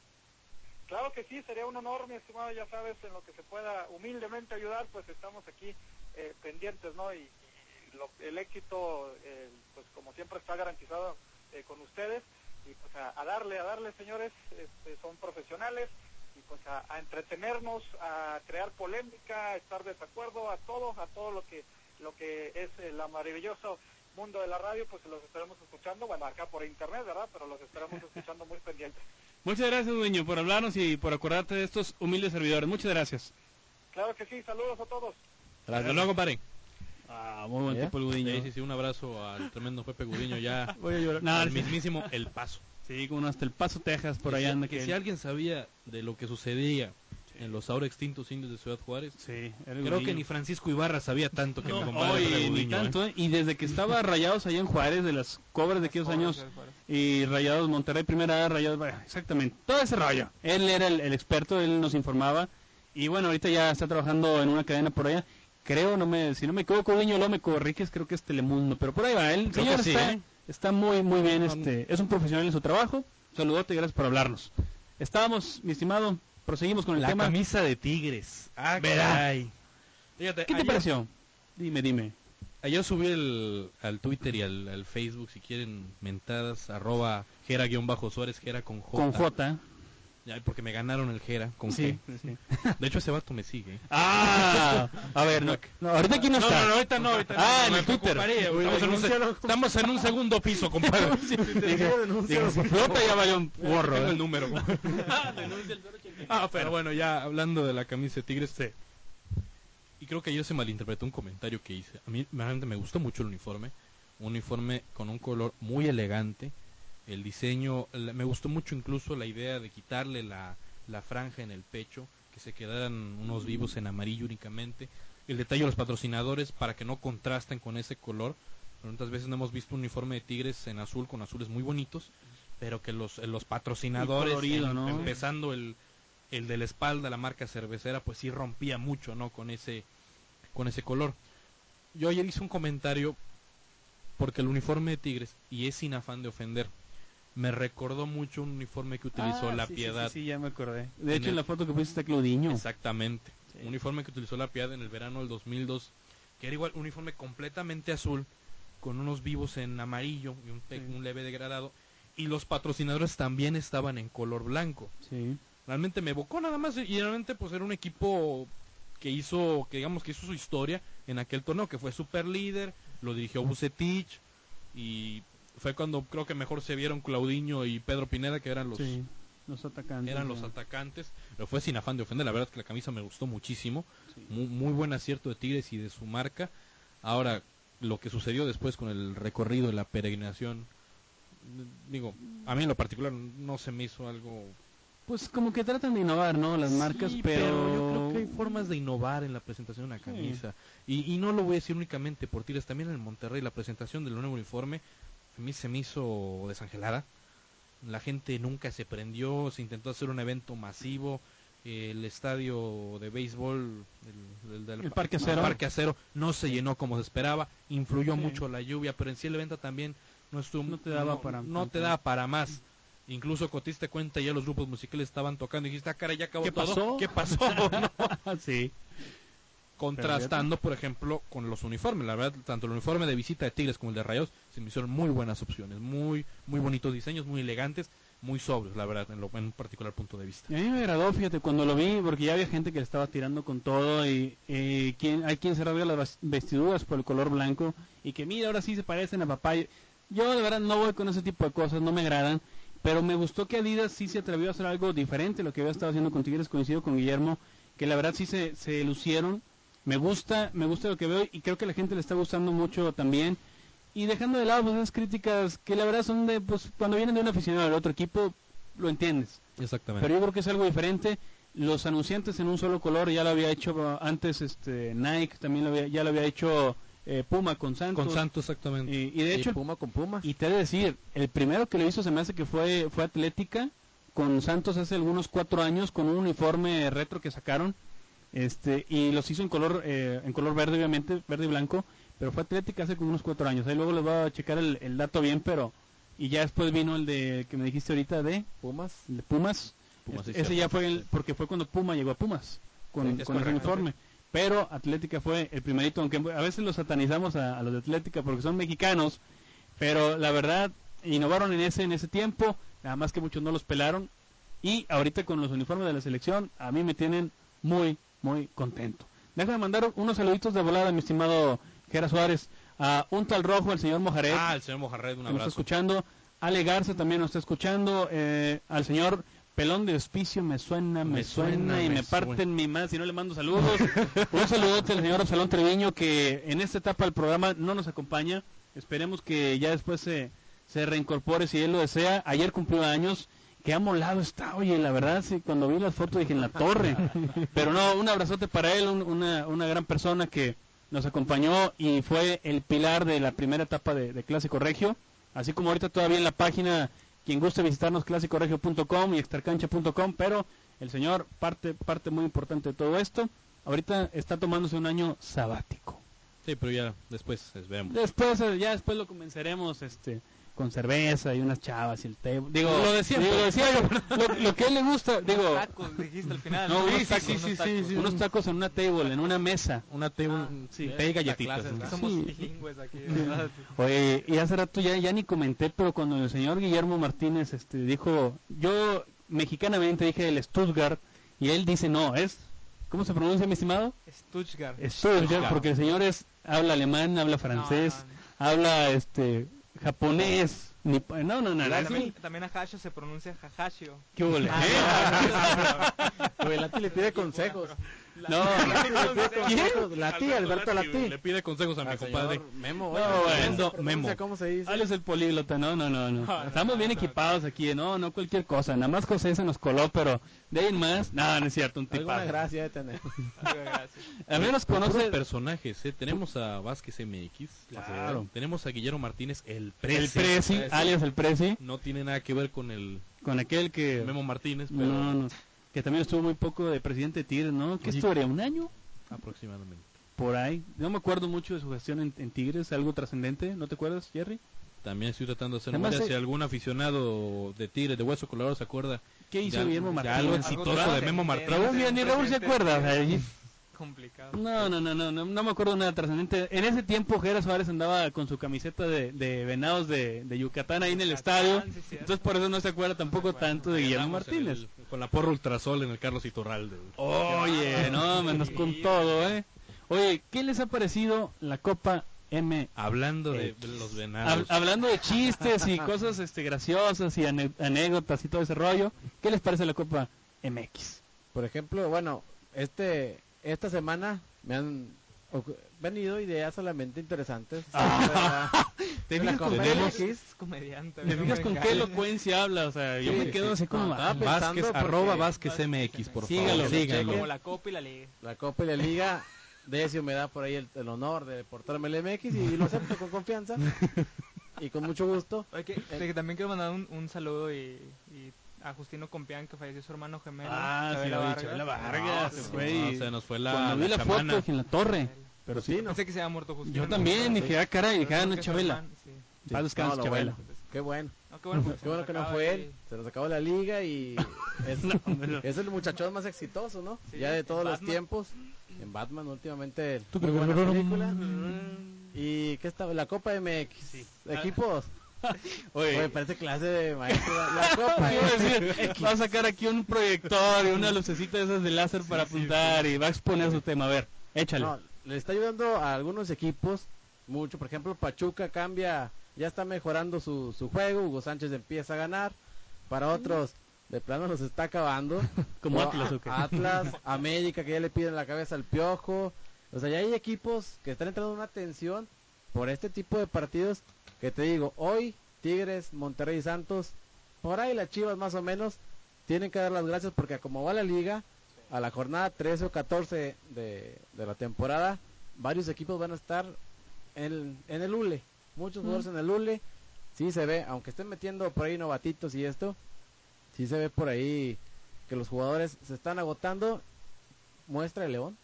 Claro que sí, sería un honor, mi estimado, ya sabes, en lo que se pueda humildemente ayudar, pues estamos aquí eh, pendientes, ¿no? Y, y lo- el éxito, eh, pues como siempre está garantizado eh, con ustedes, y pues a, a darle, a darle, señores, este, son profesionales, y pues a, a entretenernos, a crear polémica, a estar de desacuerdo, a todo, a todo lo que, lo que es el maravilloso mundo de la radio, pues los estaremos escuchando, bueno, acá por internet, ¿verdad? Pero los estaremos escuchando muy pendientes. Muchas gracias, Gudiño, por hablarnos y por acordarte de estos humildes servidores. Muchas gracias. Claro que sí, saludos a todos. Hasta luego, compadre. Ah, muy buen ¿Ya? tipo el Gudiño. Sí, sí, sí, un abrazo al tremendo Pepe Gudiño ya. Voy a llorar. No, al mismísimo El Paso. Sí, como hasta el Paso, Texas, por allá si- anda que que si alguien sabía de lo que sucedía en los ahora extintos indios de Ciudad Juárez, Sí, creo que ni Francisco Ibarra sabía tanto que mi compadre Pepe ni Gudiño, ¿eh? tanto, ¿eh? Y desde que estaba Rayados allá en Juárez, de las cobras de aquellos años, y Rayados Monterrey, primera A, Rayados, exactamente, todo ese rollo. Él era el, el experto, él nos informaba, y bueno, ahorita ya está trabajando en una cadena por allá. Creo, no me, si no me equivoco, Gudiño López Corríquez, creo que es Telemundo, pero por ahí va, él, Creo señor, sí, está, ¿eh? está muy, muy bien, este, es un profesional en su trabajo. Saludote y gracias por hablarnos. Estábamos, mi estimado, proseguimos con el La tema. camisa de Tigres. Ah, Verá. caray. Fíjate, ¿Qué te ayer- pareció? Dime, dime. Ayer subí el, al Twitter y al, al Facebook, si quieren mentadas, arroba Jera-Suárez, Jera con J. Con J. Ya, porque me ganaron el Jera con Sí, G. sí. De hecho, ese vato me sigue. Ah, a ver, no, no, ahorita aquí no, No, está. no, no, ahorita no, ahorita Ah, no, en me el Twitter. Estamos en, un, estamos en un segundo piso, compadre. Dije, si flota ya vaya un gorro. Tengo ¿eh? el número. ah, pero bueno, ya hablando de la camisa de Tigres, sí. Y creo que ayer se malinterpretó un comentario que hice. A mí realmente me gustó mucho el uniforme. Un uniforme con un color muy elegante. El diseño, me gustó mucho incluso la idea de quitarle la, la franja en el pecho, que se quedaran unos vivos en amarillo únicamente. El detalle de los patrocinadores para que no contrasten con ese color. Muchas veces no hemos visto un uniforme de Tigres en azul con azules muy bonitos, pero que los, los patrocinadores, colorido, em- ¿no? empezando el, el de la espalda, la marca cervecera, pues sí rompía mucho, ¿no? Con ese, con ese color. Yo ayer hice un comentario porque el uniforme de Tigres, y es sin afán de ofender, me recordó mucho un uniforme que utilizó Ah, La sí, Piedad. Sí, sí, ya me acordé. De hecho, en el- la foto que pusiste está Claudiño. Exactamente. Un uniforme que utilizó La Piedad en el verano del 2002, que era igual un uniforme completamente azul, con unos vivos en amarillo y un, pe- Sí. un leve degradado, y los patrocinadores también estaban en color blanco. Sí. Realmente me evocó nada más y realmente pues era un equipo que hizo, que digamos que hizo su historia en aquel torneo, que fue super líder, lo dirigió Bucetich y fue cuando creo que mejor se vieron Claudiño y Pedro Pineda, que eran los Sí, los atacantes. eran los atacantes. Pero fue sin afán de ofender. La verdad es que la camisa me gustó muchísimo. Muy, muy buen acierto de Tigres y de su marca. Ahora, lo que sucedió después con el recorrido de la peregrinación, digo, a mí en lo particular no se me hizo algo. Pues como que tratan de innovar, ¿no? Las marcas, Sí, pero... yo creo que hay formas de innovar en la presentación de una camisa. Y, y no lo voy a decir únicamente por Tigres, también en Monterrey la presentación del nuevo uniforme a mí se me hizo desangelada. La gente nunca se prendió, se intentó hacer un evento masivo. el estadio de béisbol el, el del El Parque Acero. Parque Acero no se llenó como se esperaba, influyó Sí. mucho la lluvia, pero en sí el evento también no estuvo No te daba no- para no te daba para más. Incluso cuando te diste cuenta ya los grupos musicales estaban tocando y dijiste, ah, cara, ya acabó ¿Qué todo. pasó? ¿Qué pasó? ¿No? sí. Contrastando, por ejemplo, con los uniformes. La verdad, tanto el uniforme de visita de Tigres como el de Rayos se me hicieron muy buenas opciones. Muy muy bonitos diseños, muy elegantes, muy sobrios, la verdad, en, lo, en un particular punto de vista. Y a mí me agradó, fíjate, cuando lo vi, porque ya había gente que le estaba tirando con todo y eh, quien, hay quien se rasga las vestiduras por el color blanco y que mira, ahora sí se parecen a papá. Yo de verdad no voy con ese tipo de cosas, no me agradan, pero me gustó que Adidas sí se atrevió a hacer algo diferente, lo que había estado haciendo con Tigres, coincido con Guillermo, que la verdad sí se, se lucieron. Me gusta, me gusta lo que veo y creo que a la gente le está gustando mucho también. Y dejando de lado pues, esas críticas que la verdad son de, pues cuando vienen de un aficionado del otro equipo, lo entiendes. Exactamente. Pero yo creo que es algo diferente. Los anunciantes en un solo color ya lo había hecho antes este Nike, también lo había, ya lo había hecho eh, Puma con Santos. Con Santos, exactamente. Y, y de hecho, Puma con Puma. y te he de decir, el primero que lo hizo se me hace que fue, fue Atlética con Santos hace algunos cuatro años con un uniforme retro que sacaron. Este, y los hizo en color, eh, en color verde obviamente, verde y blanco, pero fue Atlética hace como unos cuatro años. Ahí luego les voy a checar el, el dato bien, pero y ya después vino el de que me dijiste ahorita de Pumas. el de Pumas. Este- ese ya fue el, porque fue cuando Puma llegó a Pumas con, Sí, con el correcto. uniforme. Pero Atlética fue el primerito, aunque a veces los satanizamos a, a los de Atlética porque son mexicanos, pero la verdad innovaron en ese en ese tiempo, nada más que muchos no los pelaron y ahorita con los uniformes de la selección a mí me tienen muy muy contento. Déjame mandar unos saluditos de volada, mi estimado Gera Suárez, a un tal rojo, el señor Mojaret, Ah, el señor Mojarred, un que nos está abrazo. escuchando. Ale Garza también nos está escuchando. eh, al señor Pelón de Hospicio me suena, me, Me suena, suena, y me me parten suena. mi más y no le mando saludos. Un saludote al señor Absalón Treviño que en esta etapa del programa no nos acompaña. Esperemos que ya después se, se reincorpore si él lo desea. Ayer cumplió años. Qué amolado está, oye, la verdad, sí, cuando vi las fotos dije en la torre. Pero no, un abrazote para él, un- una, una gran persona que nos acompañó y fue el pilar de la primera etapa de, de Clásico Regio. Así como ahorita todavía en la página, quien guste visitarnos, clásicoregio.com y extracancha.com, pero el señor, parte, parte muy importante de todo esto, ahorita está tomándose un año sabático. Sí, pero ya después eh, vemos. Después, ya después lo comenzaremos, este, con cerveza y unas chavas y el té. Digo, Lo de siempre. digo, lo, que a él le gusta, digo, Tacos, dijiste al final. no, Unos unos tacos, tacos, unos tacos. unos tacos en una table, en una mesa. Una sí. té y galletitas. clases, ¿no? Somos Sí. bilingües aquí, ¿verdad? Oye, y hace rato ya, ya ni comenté, pero cuando el señor Guillermo Martínez este, dijo, yo mexicanamente dije el Stuttgart, y él dice, no, es, ¿cómo se pronuncia, mi estimado? Stuttgart. Stuttgart, porque el señor es, habla alemán, habla francés, No, habla este japonés, ni, no, no, no, También, también a Hasho se pronuncia Jajashio. ¿Qué huele? Lati le pide consejos. No. La tía, Alberto Lati. Le pide consejos a mi compadre. Memo, No, bueno. ¿cómo se Memo. ¿Cómo se dice? Él es el políglota, no, no, no, no. Estamos bien equipados aquí, no, no cualquier cosa. Nada más José se nos coló, pero de ahí en más, no, no es cierto, un Alguna tipazo. gracia de tener. Gracias. Al menos conoce personajes, ¿eh? Tenemos a Vázquez MX. Claro. Tenemos a Guillermo Martínez, el el Prezi. Prezi, alias el Prezi, No tiene nada que ver con el con aquel que... Memo Martínez, pero No, no, que también estuvo muy poco de presidente de Tigres, ¿no? ¿Qué historia? ¿Un año? aproximadamente. Por ahí. No me acuerdo mucho de su gestión en, en Tigres, algo trascendente, ¿no te acuerdas, Jerry? También estoy tratando de hacer memoria eh, si algún aficionado de Tigres, de Hueso Colorado se acuerda. ¿Qué hizo Guillermo Martínez? algo exitoso de Memo Martínez. Ni- Raúl se acuerda. y- Complicado. No, no, no, no, no, no me acuerdo nada trascendente. En ese tiempo Jera Suárez andaba con su camiseta de, de venados de, de Yucatán ahí en el Yucatán, estadio. Entonces por eso no se acuerda tampoco tanto de Guillermo Martínez. Con la porra ultrasol en el Carlos Iturralde. Oye, no, menos con todo, ¿eh? Oye, ¿qué les ha parecido la Copa M? Hablando de, Eh, los Hab- venados. hablando de chistes y cosas este, graciosas y ane- anécdotas y todo ese rollo, ¿qué les parece la Copa MX? Por ejemplo, bueno, este esta semana me han venido ideas solamente interesantes. ¿Te fijas con qué. Es comediante. te no fijas con qué elocuencia habla? O sea, yo me quedo sí. así como... No, ah, pensando Vázquez, arroba Vázquez MX, por Sígalo, favor. Síganlo. Como la Copa y la Liga. La Copa y la Liga, Decio me da por ahí el, el honor de portarme el MX y lo acepto con confianza y con mucho gusto. Oye, que, que también quiero mandar un, un saludo y, y a Justino Compián, que falleció su hermano gemelo. Ah, sí, Chabela oye, Vargas. Chabela Vargas, se sí, fue no, y- se nos fue la- Cuando vi la foto en la torre. Pero sí, ¿no? Pensé que se había muerto Justino. Yo también, Sí. dije, ah, caray, dije, ah, no es Chabela. sí. Sí, no, lo Chabela. bueno. Qué bueno. No, qué bueno, porque Qué bueno que no fue él. Se nos acabó la liga y es, es el muchachón más exitoso, ¿no? Sí, ya de todos los Batman. tiempos. En Batman últimamente. ¿Tú muy buena película. ¿Y qué estaba? La Copa MX. Equipos. Oye, Oye, parece clase de maestro. La Copa ¿Qué iba a decir? MX. Va a sacar aquí un proyector y una lucecita de esas de láser para apuntar y va a exponer su tema. A ver, échale. Le está ayudando a algunos equipos mucho. Por ejemplo, Pachuca cambia, ya está mejorando su, su juego. Hugo Sánchez empieza a ganar. Para otros, de plano los está acabando. Como No, Atlas, a- ¿o qué? Atlas, América, que ya le piden la cabeza al piojo. O sea, ya hay equipos que están entrando en una tensión por este tipo de partidos. Que te digo, hoy Tigres, Monterrey y Santos, por ahí las chivas más o menos, tienen que dar las gracias porque como va la liga, a la jornada 13 o 14 de, de la temporada, varios equipos van a estar en, en el ULE. Muchos jugadores en el ULE. Sí se ve, aunque estén metiendo por ahí novatitos y esto, sí se ve por ahí que los jugadores se están agotando. Muestra el León.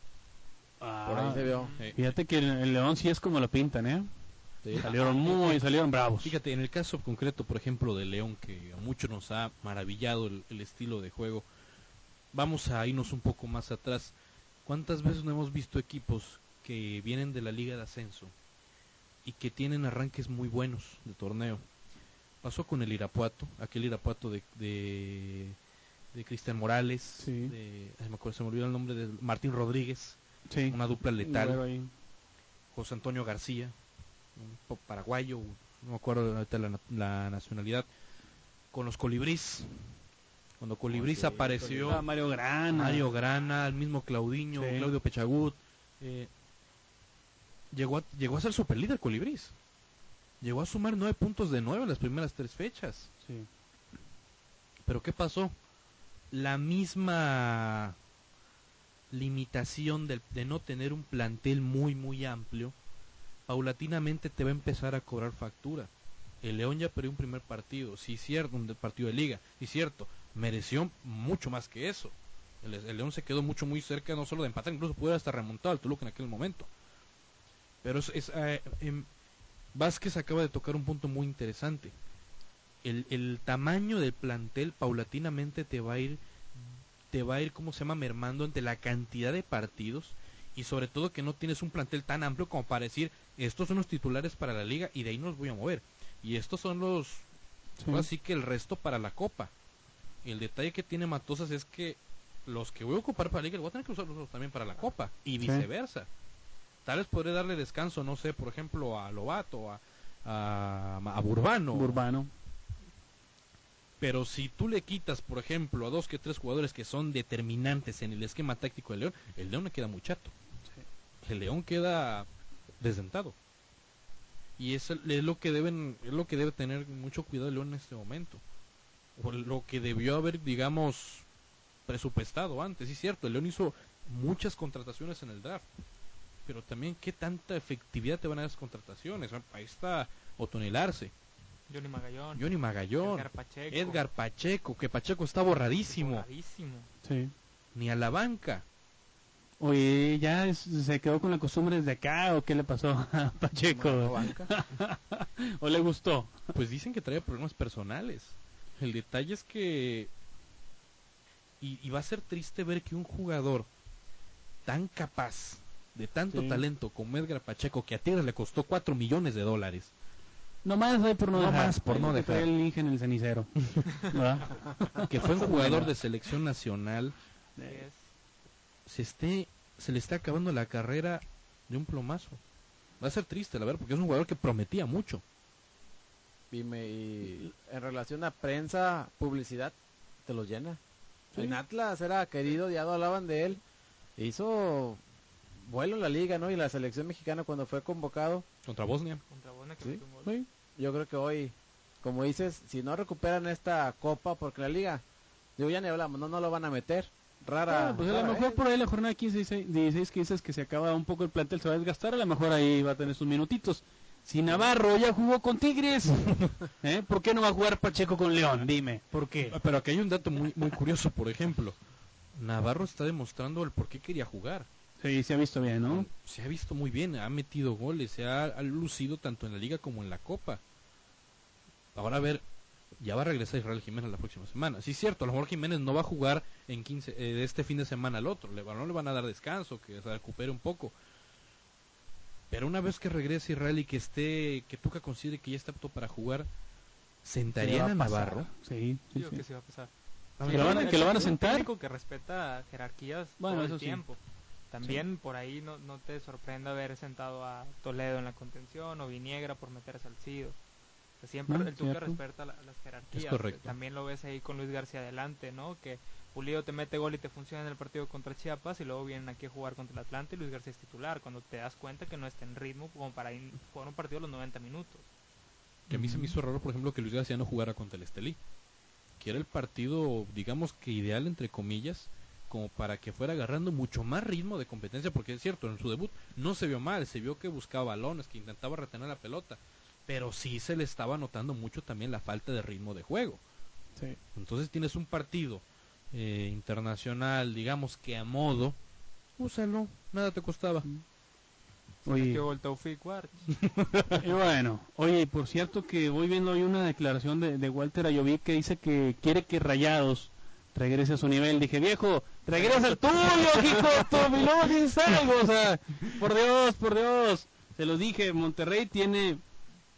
Ah, por ahí se vio. Fíjate que el, el León sí es como lo pintan, ¿eh? Sí. Salieron muy, salieron bravos. Fíjate, en el caso concreto, por ejemplo, de León, que a muchos nos ha maravillado el, el estilo de juego, vamos a irnos un poco más atrás. ¿Cuántas veces no hemos visto equipos que vienen de la Liga de Ascenso y que tienen arranques muy buenos de torneo? Pasó con el Irapuato, aquel Irapuato de, de, de Cristian Morales, Sí. de, ay, me acuerdo, se me olvidó el nombre de Martín Rodríguez, Sí. una dupla letal. José Antonio García, un paraguayo, no me acuerdo ahorita la, la nacionalidad, con los Colibrís. Cuando Colibrís sí, apareció, Mario Grana. Mario Grana, el mismo Claudiño, Sí. Claudio Pechagut, eh, llegó, a, llegó a ser superlíder Colibrís. Llegó a sumar nueve puntos de nueve en las primeras tres fechas. Sí. Pero ¿qué pasó? La misma limitación del- de, no tener un plantel muy muy amplio, paulatinamente te va a empezar a cobrar factura. El León ya perdió un primer partido, sí cierto, un de- partido de liga, sí cierto, mereció mucho más que eso. El, el León se quedó mucho muy cerca no solo de empatar, incluso pudo hasta remontar al Toluca en aquel momento. Pero es, es, eh, em, Vázquez acaba de tocar un punto muy interesante. El, el tamaño del plantel paulatinamente te va a ir te va a ir como se llama mermando ante la cantidad de partidos y sobre todo que no tienes un plantel tan amplio como para decir estos son los titulares para la liga y de ahí nos voy a mover y estos son los Sí. ahora sí que el resto para la copa el detalle que tiene Matosas es que los que voy a ocupar para la liga voy a tener que usarlos también para la copa y viceversa tal vez podré darle descanso no sé por ejemplo a Lobato a a, a Burbano Urbano. pero si tú le quitas, por ejemplo, a dos que tres jugadores que son determinantes en el esquema táctico del León, el León le queda muy chato. El León queda desdentado. Y es, es lo que deben, es lo que debe tener mucho cuidado el León en este momento. O lo que debió haber, digamos, presupuestado antes. Sí, cierto, el León hizo muchas contrataciones en el draft. Pero también, ¿qué tanta efectividad te van a dar esas contrataciones? Ahí está Otonel Arce, Johnny Magallón. Johnny Magallón, Edgar Pacheco. Edgar Pacheco, que Pacheco está borradísimo, Borradísimo. Sí. ni a la banca. Oye, ¿ya es- se quedó con la costumbre desde acá o qué le pasó a Pacheco? ¿O le gustó? Pues dicen que trae problemas personales. El detalle es que... Y, y va a ser triste ver que un jugador tan capaz, de tanto Sí. talento como Edgar Pacheco, que a Tigres le costó 4 millones de dólares, No más ahí por no, No dejar. por no dejar. el Inge en el cenicero. Que fue un jugador de selección nacional, se, esté, se le está acabando la carrera de un plomazo. Va a ser triste, la verdad, porque es un jugador que prometía mucho. Y, en relación a prensa, publicidad, te los llena. En Atlas era querido, ya no hablaban de él. Hizo vuelo en la liga, ¿no? Y la selección mexicana cuando fue convocado. Contra Bosnia. Contra Bosnia que Sí. metió un gol. Sí. Yo creo que hoy, como dices, si no recuperan esta copa, porque la liga, digo, ya ni hablamos, no, no lo van a meter. Rara. Ah, pues a lo mejor vez. por ahí la jornada 15, 16, 16 que dices que se acaba un poco el plantel, se va a desgastar, a lo mejor ahí va a tener sus minutitos. Si Navarro ya jugó con Tigres, ¿eh? ¿por qué no va a jugar Pacheco con León? Dime, ¿por qué? Pero aquí hay un dato muy, muy curioso, por ejemplo. Navarro está demostrando el por qué quería jugar. Sí, se ha visto bien, ¿no? Se ha visto muy bien, ha metido goles, se ha, ha lucido tanto en la liga como en la copa. Ahora a ver, ya va a regresar Israel Jiménez la próxima semana. Sí, es cierto, a lo mejor Jiménez no va a jugar en 15, eh, de este fin de semana al otro. Le, no le van a dar descanso, que se recupere un poco. Pero una vez que regrese Israel y que esté, que Tuca considere que ya está apto para jugar, ¿sentarían a, Navarro? Sí, sí, Digo sí. que sí va a pasar. ¿Que lo van a- que lo van a Es un sentar? que respeta jerarquías Bueno, todo eso el sí. tiempo. También por ahí no, no te sorprenda haber sentado a Toledo en la contención o Viniegra por meter a Salcido. O sea, siempre Ah, el Tuca respeta la- las jerarquías. Es correcto. También lo ves ahí con Luis García adelante, ¿no? Que Pulido te mete gol y te funciona en el partido contra Chiapas y luego vienen aquí a jugar contra el Atlante y Luis García es titular. Cuando te das cuenta que no está en ritmo como para ir- jugar un partido a los 90 minutos. Que a mí se me hizo raro, por ejemplo, que Luis García no jugara contra el Estelí. Que era el partido, digamos que ideal, entre comillas, como para que fuera agarrando mucho más ritmo de competencia, porque es cierto, en su debut no se vio mal, se vio que buscaba balones, que intentaba retener la pelota, pero sí se le estaba notando mucho también la falta de ritmo de juego. Sí. Entonces tienes un partido eh, internacional, digamos que a modo, úsalo, nada te costaba. Se Oye. Y bueno, oye, por cierto que voy viendo hoy una declaración de, de Walter Ayoví que dice que quiere que Rayados regrese a su nivel. Dije, viejo, regresa al tuyo, dices algo, o sea, por Dios, por Dios. Se los dije, Monterrey tiene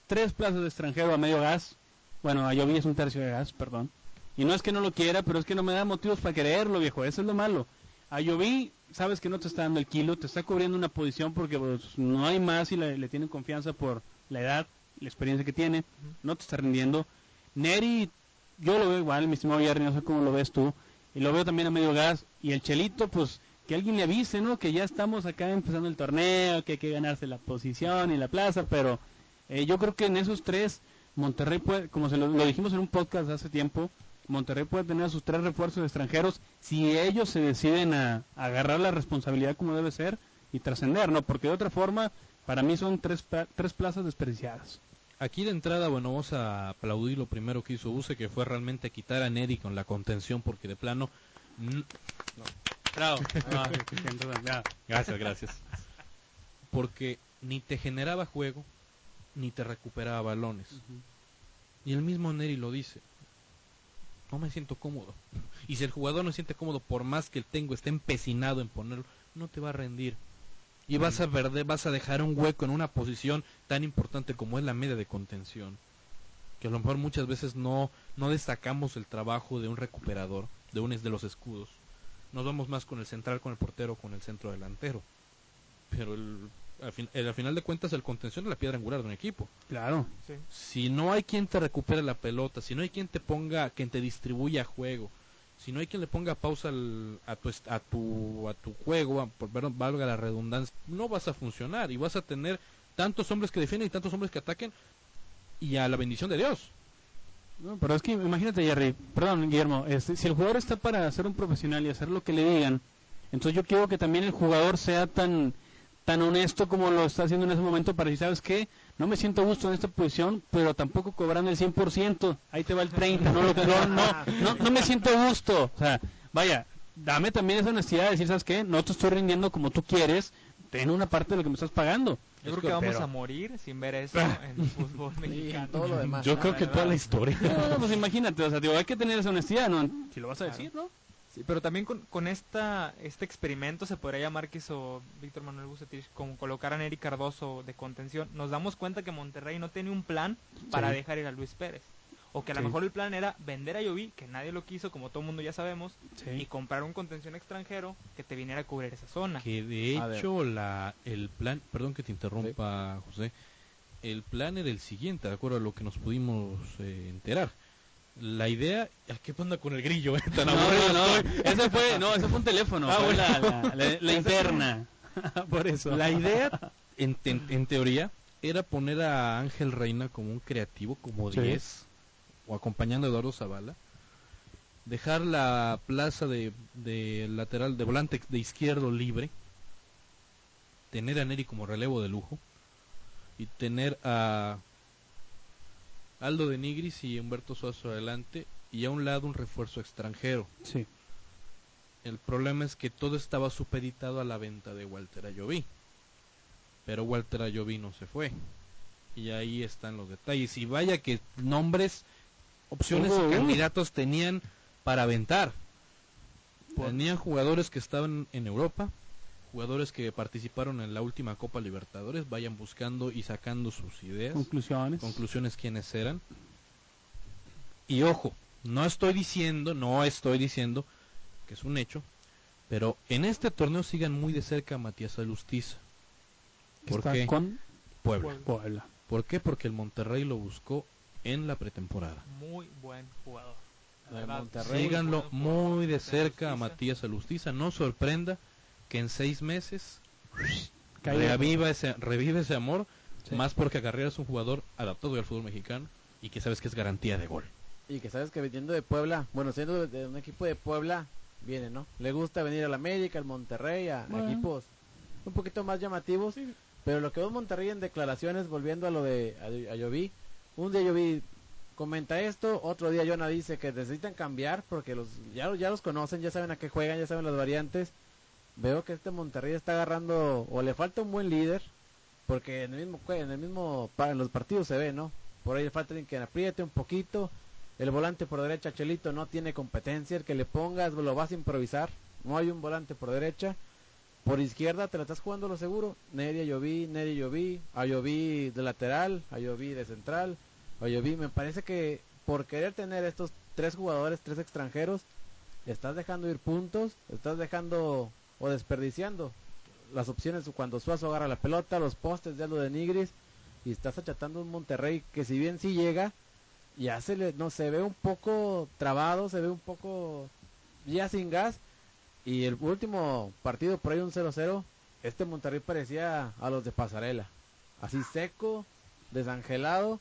tres plazas de extranjero a medio gas. Bueno, Ayoví es un tercio de gas, perdón. Y no es que no lo quiera, pero es que no me da motivos para quererlo, viejo, eso es lo malo. Ayoví, sabes que no te está dando el kilo, te está cubriendo una posición porque pues, no hay más y le, le tienen confianza por la edad, la experiencia que tiene, no te está rindiendo. Neri, yo lo veo igual, mi estimado Jerry, no sé cómo lo ves tú, y lo veo también a medio gas. Y el Chelito, pues que alguien le avise, ¿no? Que ya estamos acá empezando el torneo, que hay que ganarse la posición y la plaza, pero eh, yo creo que en esos tres, Monterrey puede, como se lo, lo dijimos en un podcast hace tiempo, Monterrey puede tener a sus tres refuerzos extranjeros si ellos se deciden a, a agarrar la responsabilidad como debe ser y trascender, ¿no? Porque de otra forma, para mí son tres, tres plazas desperdiciadas. Aquí de entrada, bueno, vamos a aplaudir lo primero que hizo Use, que fue realmente quitar a Neri con la contención, porque de plano... mm, Bravo. Ah, ya. Gracias, gracias. Porque ni te generaba juego, ni te recuperaba balones. Y el mismo Neri lo dice. No me siento cómodo. Y si el jugador no se siente cómodo, por más que el tengo esté empecinado en ponerlo, no te va a rendir. Y vas a perder, vas a dejar un hueco en una posición tan importante como es la media de contención. Que a lo mejor muchas veces no, no destacamos el trabajo de un recuperador, de un de los escudos. Nos vamos más con el central, con el portero, con el centro delantero. Pero el, al, fin- el- al final de cuentas el contención es la piedra angular de un equipo. Claro. Si no hay quien te recupere la pelota, si no hay quien te ponga, quien te distribuya juego, si no hay quien le ponga pausa al- a, tu, a, tu, a tu juego, a- por ver- valga la redundancia, no vas a funcionar y vas a tener tantos hombres que defienden y tantos hombres que ataquen y a la bendición de Dios. No, pero es que imagínate, Jerry, perdón, Guillermo, este, si el jugador está para ser un profesional y hacer lo que le digan, entonces yo quiero que también el jugador sea tan tan honesto como lo está haciendo en ese momento para decir, ¿sabes qué? No me siento gusto en esta posición, pero tampoco cobrando el 100%, ahí te va el 30, no, lo, no, no, no, me siento gusto, o sea, vaya, dame también esa honestidad de decir, ¿sabes qué? No te estoy rindiendo como tú quieres, ten una parte de lo que me estás pagando. Yo creo que vamos a morir sin ver eso en el fútbol mexicano. todo lo demás. Yo creo que toda la historia. No, no, pues imagínate, o sea, digo, hay que tener esa honestidad, ¿no? Si lo vas a decir, ¿no? Sí, pero también con, con esta este experimento se podría llamar que hizo Víctor Manuel Bucetich como colocar a Neri Cardoso de contención. Nos damos cuenta que Monterrey no tiene un plan para Sí. dejar ir a Luis Pérez. O que a lo Sí. mejor el plan era vender a Yovi, que nadie lo quiso, como todo el mundo ya sabemos, Sí. y comprar un contención extranjero que te viniera a cubrir esa zona. Que de A ver. hecho la el plan, perdón que te interrumpa, José, el plan era el siguiente, de acuerdo a lo que nos pudimos eh, enterar. La idea, ¿a qué onda con el grillo? eh? Tan No, no, estoy. no, ese fue, no, ese fue un teléfono, Ah, fue bueno. la, la- la- la interna, por eso. La idea, en, en- en teoría, era poner a Ángel Reina como un creativo, como Sí. 10, o acompañando a Eduardo Zavala, dejar la plaza de, de lateral, de volante de izquierdo libre, tener a Neri como relevo de lujo, y tener a Aldo de Nigris y Humberto Suazo adelante y a un lado un refuerzo extranjero. Sí. El problema es que todo estaba supeditado a la venta de Walter Ayoví. Pero Walter Ayoví no se fue. Y ahí están los detalles. Y vaya que nombres, opciones y candidatos tenían para aventar. Tenían jugadores que estaban en Europa, jugadores que participaron en la última Copa Libertadores, vayan buscando y sacando sus ideas, Conclusiones. conclusiones quiénes eran. Y ojo, no estoy diciendo, no estoy diciendo que es un hecho, pero en este torneo sigan muy de cerca a Matías Alustiza. Que ¿Por está qué? con Puebla. Puebla. ¿Por qué? Porque el Monterrey lo buscó en la pretemporada. Muy buen jugador. La De verdad, Monterrey. Síganlo buen jugador. muy de cerca a. Matías Alustiza. No sorprenda que en seis meses reviva ese, revive ese amor, Sí. más porque Carrera es un jugador adaptado al fútbol mexicano y que sabes que es garantía de gol. Y que sabes que viniendo de Puebla, bueno, siendo de, un equipo de Puebla, viene, ¿no? Le gusta venir al América, al Monterrey, a, Bueno. equipos un poquito más llamativos. Pero lo que veo Monterrey en declaraciones, volviendo a lo de a, a Lloví, un día Lloví comenta esto, otro día Jonah dice que necesitan cambiar porque los ya, ya los conocen, ya saben a qué juegan, ya saben las variantes. Veo que este Monterrey está agarrando, o le falta un buen líder, porque en el mismo, en el mismo, en los partidos se ve, ¿no? Por ahí le falta alguien que apriete un poquito. El volante por derecha, Chelito, no tiene competencia. El que le pongas lo vas a improvisar. No hay un volante por derecha. Por izquierda te la estás jugando lo seguro. Neri Ayoví, Neri Ayoví, Ayoví de lateral, Ayoví de central, Ayoví. Me parece que por querer tener estos tres jugadores, tres extranjeros, estás dejando ir puntos, estás dejando o desperdiciando las opciones cuando Suazo agarra la pelota, los postes de Aldo de Nigris y estás achatando un Monterrey que si bien sí llega, ya se le, no se ve un poco trabado, se ve un poco ya sin gas y el último partido por ahí un 0-0, este Monterrey parecía a los de pasarela, así seco, desangelado,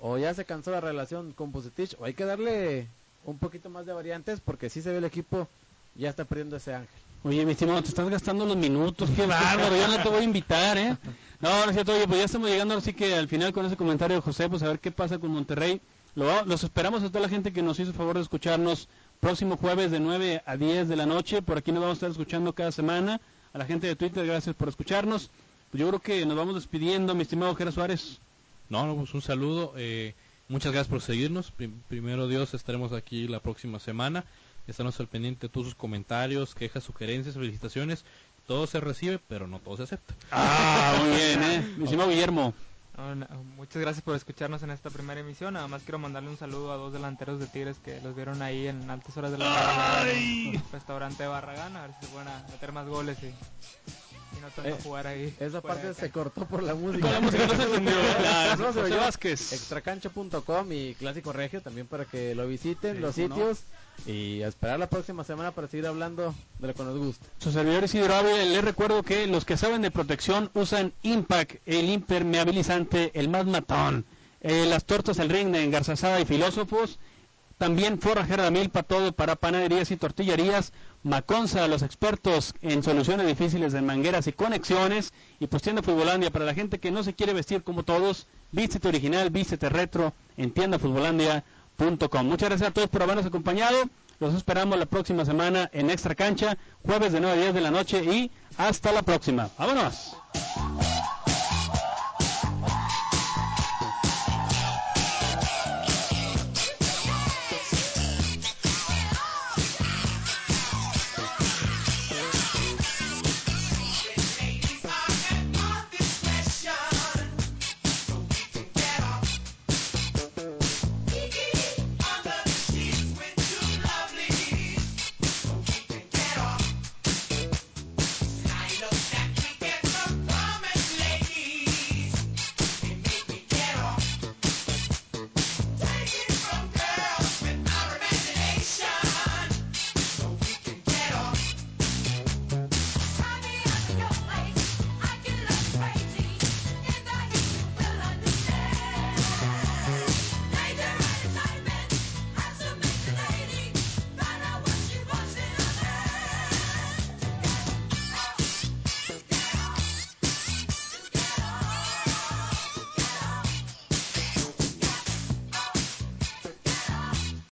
o ya se cansó la relación con Bucetich, o hay que darle un poquito más de variantes porque si se ve el equipo ya está perdiendo ese ángel. Oye, mi estimado, te estás gastando los minutos, qué bárbaro, yo no te voy a invitar, ¿eh? No, no es cierto, oye, pues ya estamos llegando, así que al final con ese comentario de José, pues a ver qué pasa con Monterrey. Lo, los esperamos a toda la gente que nos hizo el favor de escucharnos próximo jueves de 9 a 10 de la noche, por aquí nos vamos a estar escuchando cada semana. A la gente de Twitter, gracias por escucharnos. Pues yo creo que nos vamos despidiendo, mi estimado Jera Suárez. No, no, pues un saludo. eh, muchas gracias por seguirnos. Prim- primero Dios, estaremos aquí la próxima semana. Estaremos al pendiente de todos sus comentarios, quejas, sugerencias, felicitaciones. Todo se recibe, pero no todo se acepta. Ah, muy bien, ¿eh? Mi estimado Guillermo. Muchas gracias por escucharnos en esta primera emisión. Nada más quiero mandarle un saludo a dos delanteros de Tigres que los vieron ahí en altas horas de la mañana en el restaurante de Barragán. A ver si se pueden meter más goles y, y no tanto Eh, jugar ahí. Esa parte se cortó por la música. Con la música no se entendió. No, se. Vázquez. Extracancha.com y Clásico Regio también para que lo visiten, Sí, los no. sitios. Y a esperar la próxima semana para seguir hablando de lo que nos gusta. Su servidor Isidro Ávila, les recuerdo que los que saben de protección usan Impact, el impermeabilizante, el más matón, eh, las tortas al ring de Engarzazada y Filósofos, también forrajera de milpa, todo para panaderías y tortillerías, Maconza, los expertos en soluciones difíciles de mangueras y conexiones, y pues tienda Futbolandia para la gente que no se quiere vestir como todos, vístete original, vístete retro en tiendafutbolandia.com. Muchas gracias a todos por habernos acompañado. Los esperamos la próxima semana en Extra Cancha, jueves de 9 a 10 de la noche y hasta la próxima. ¡Vámonos!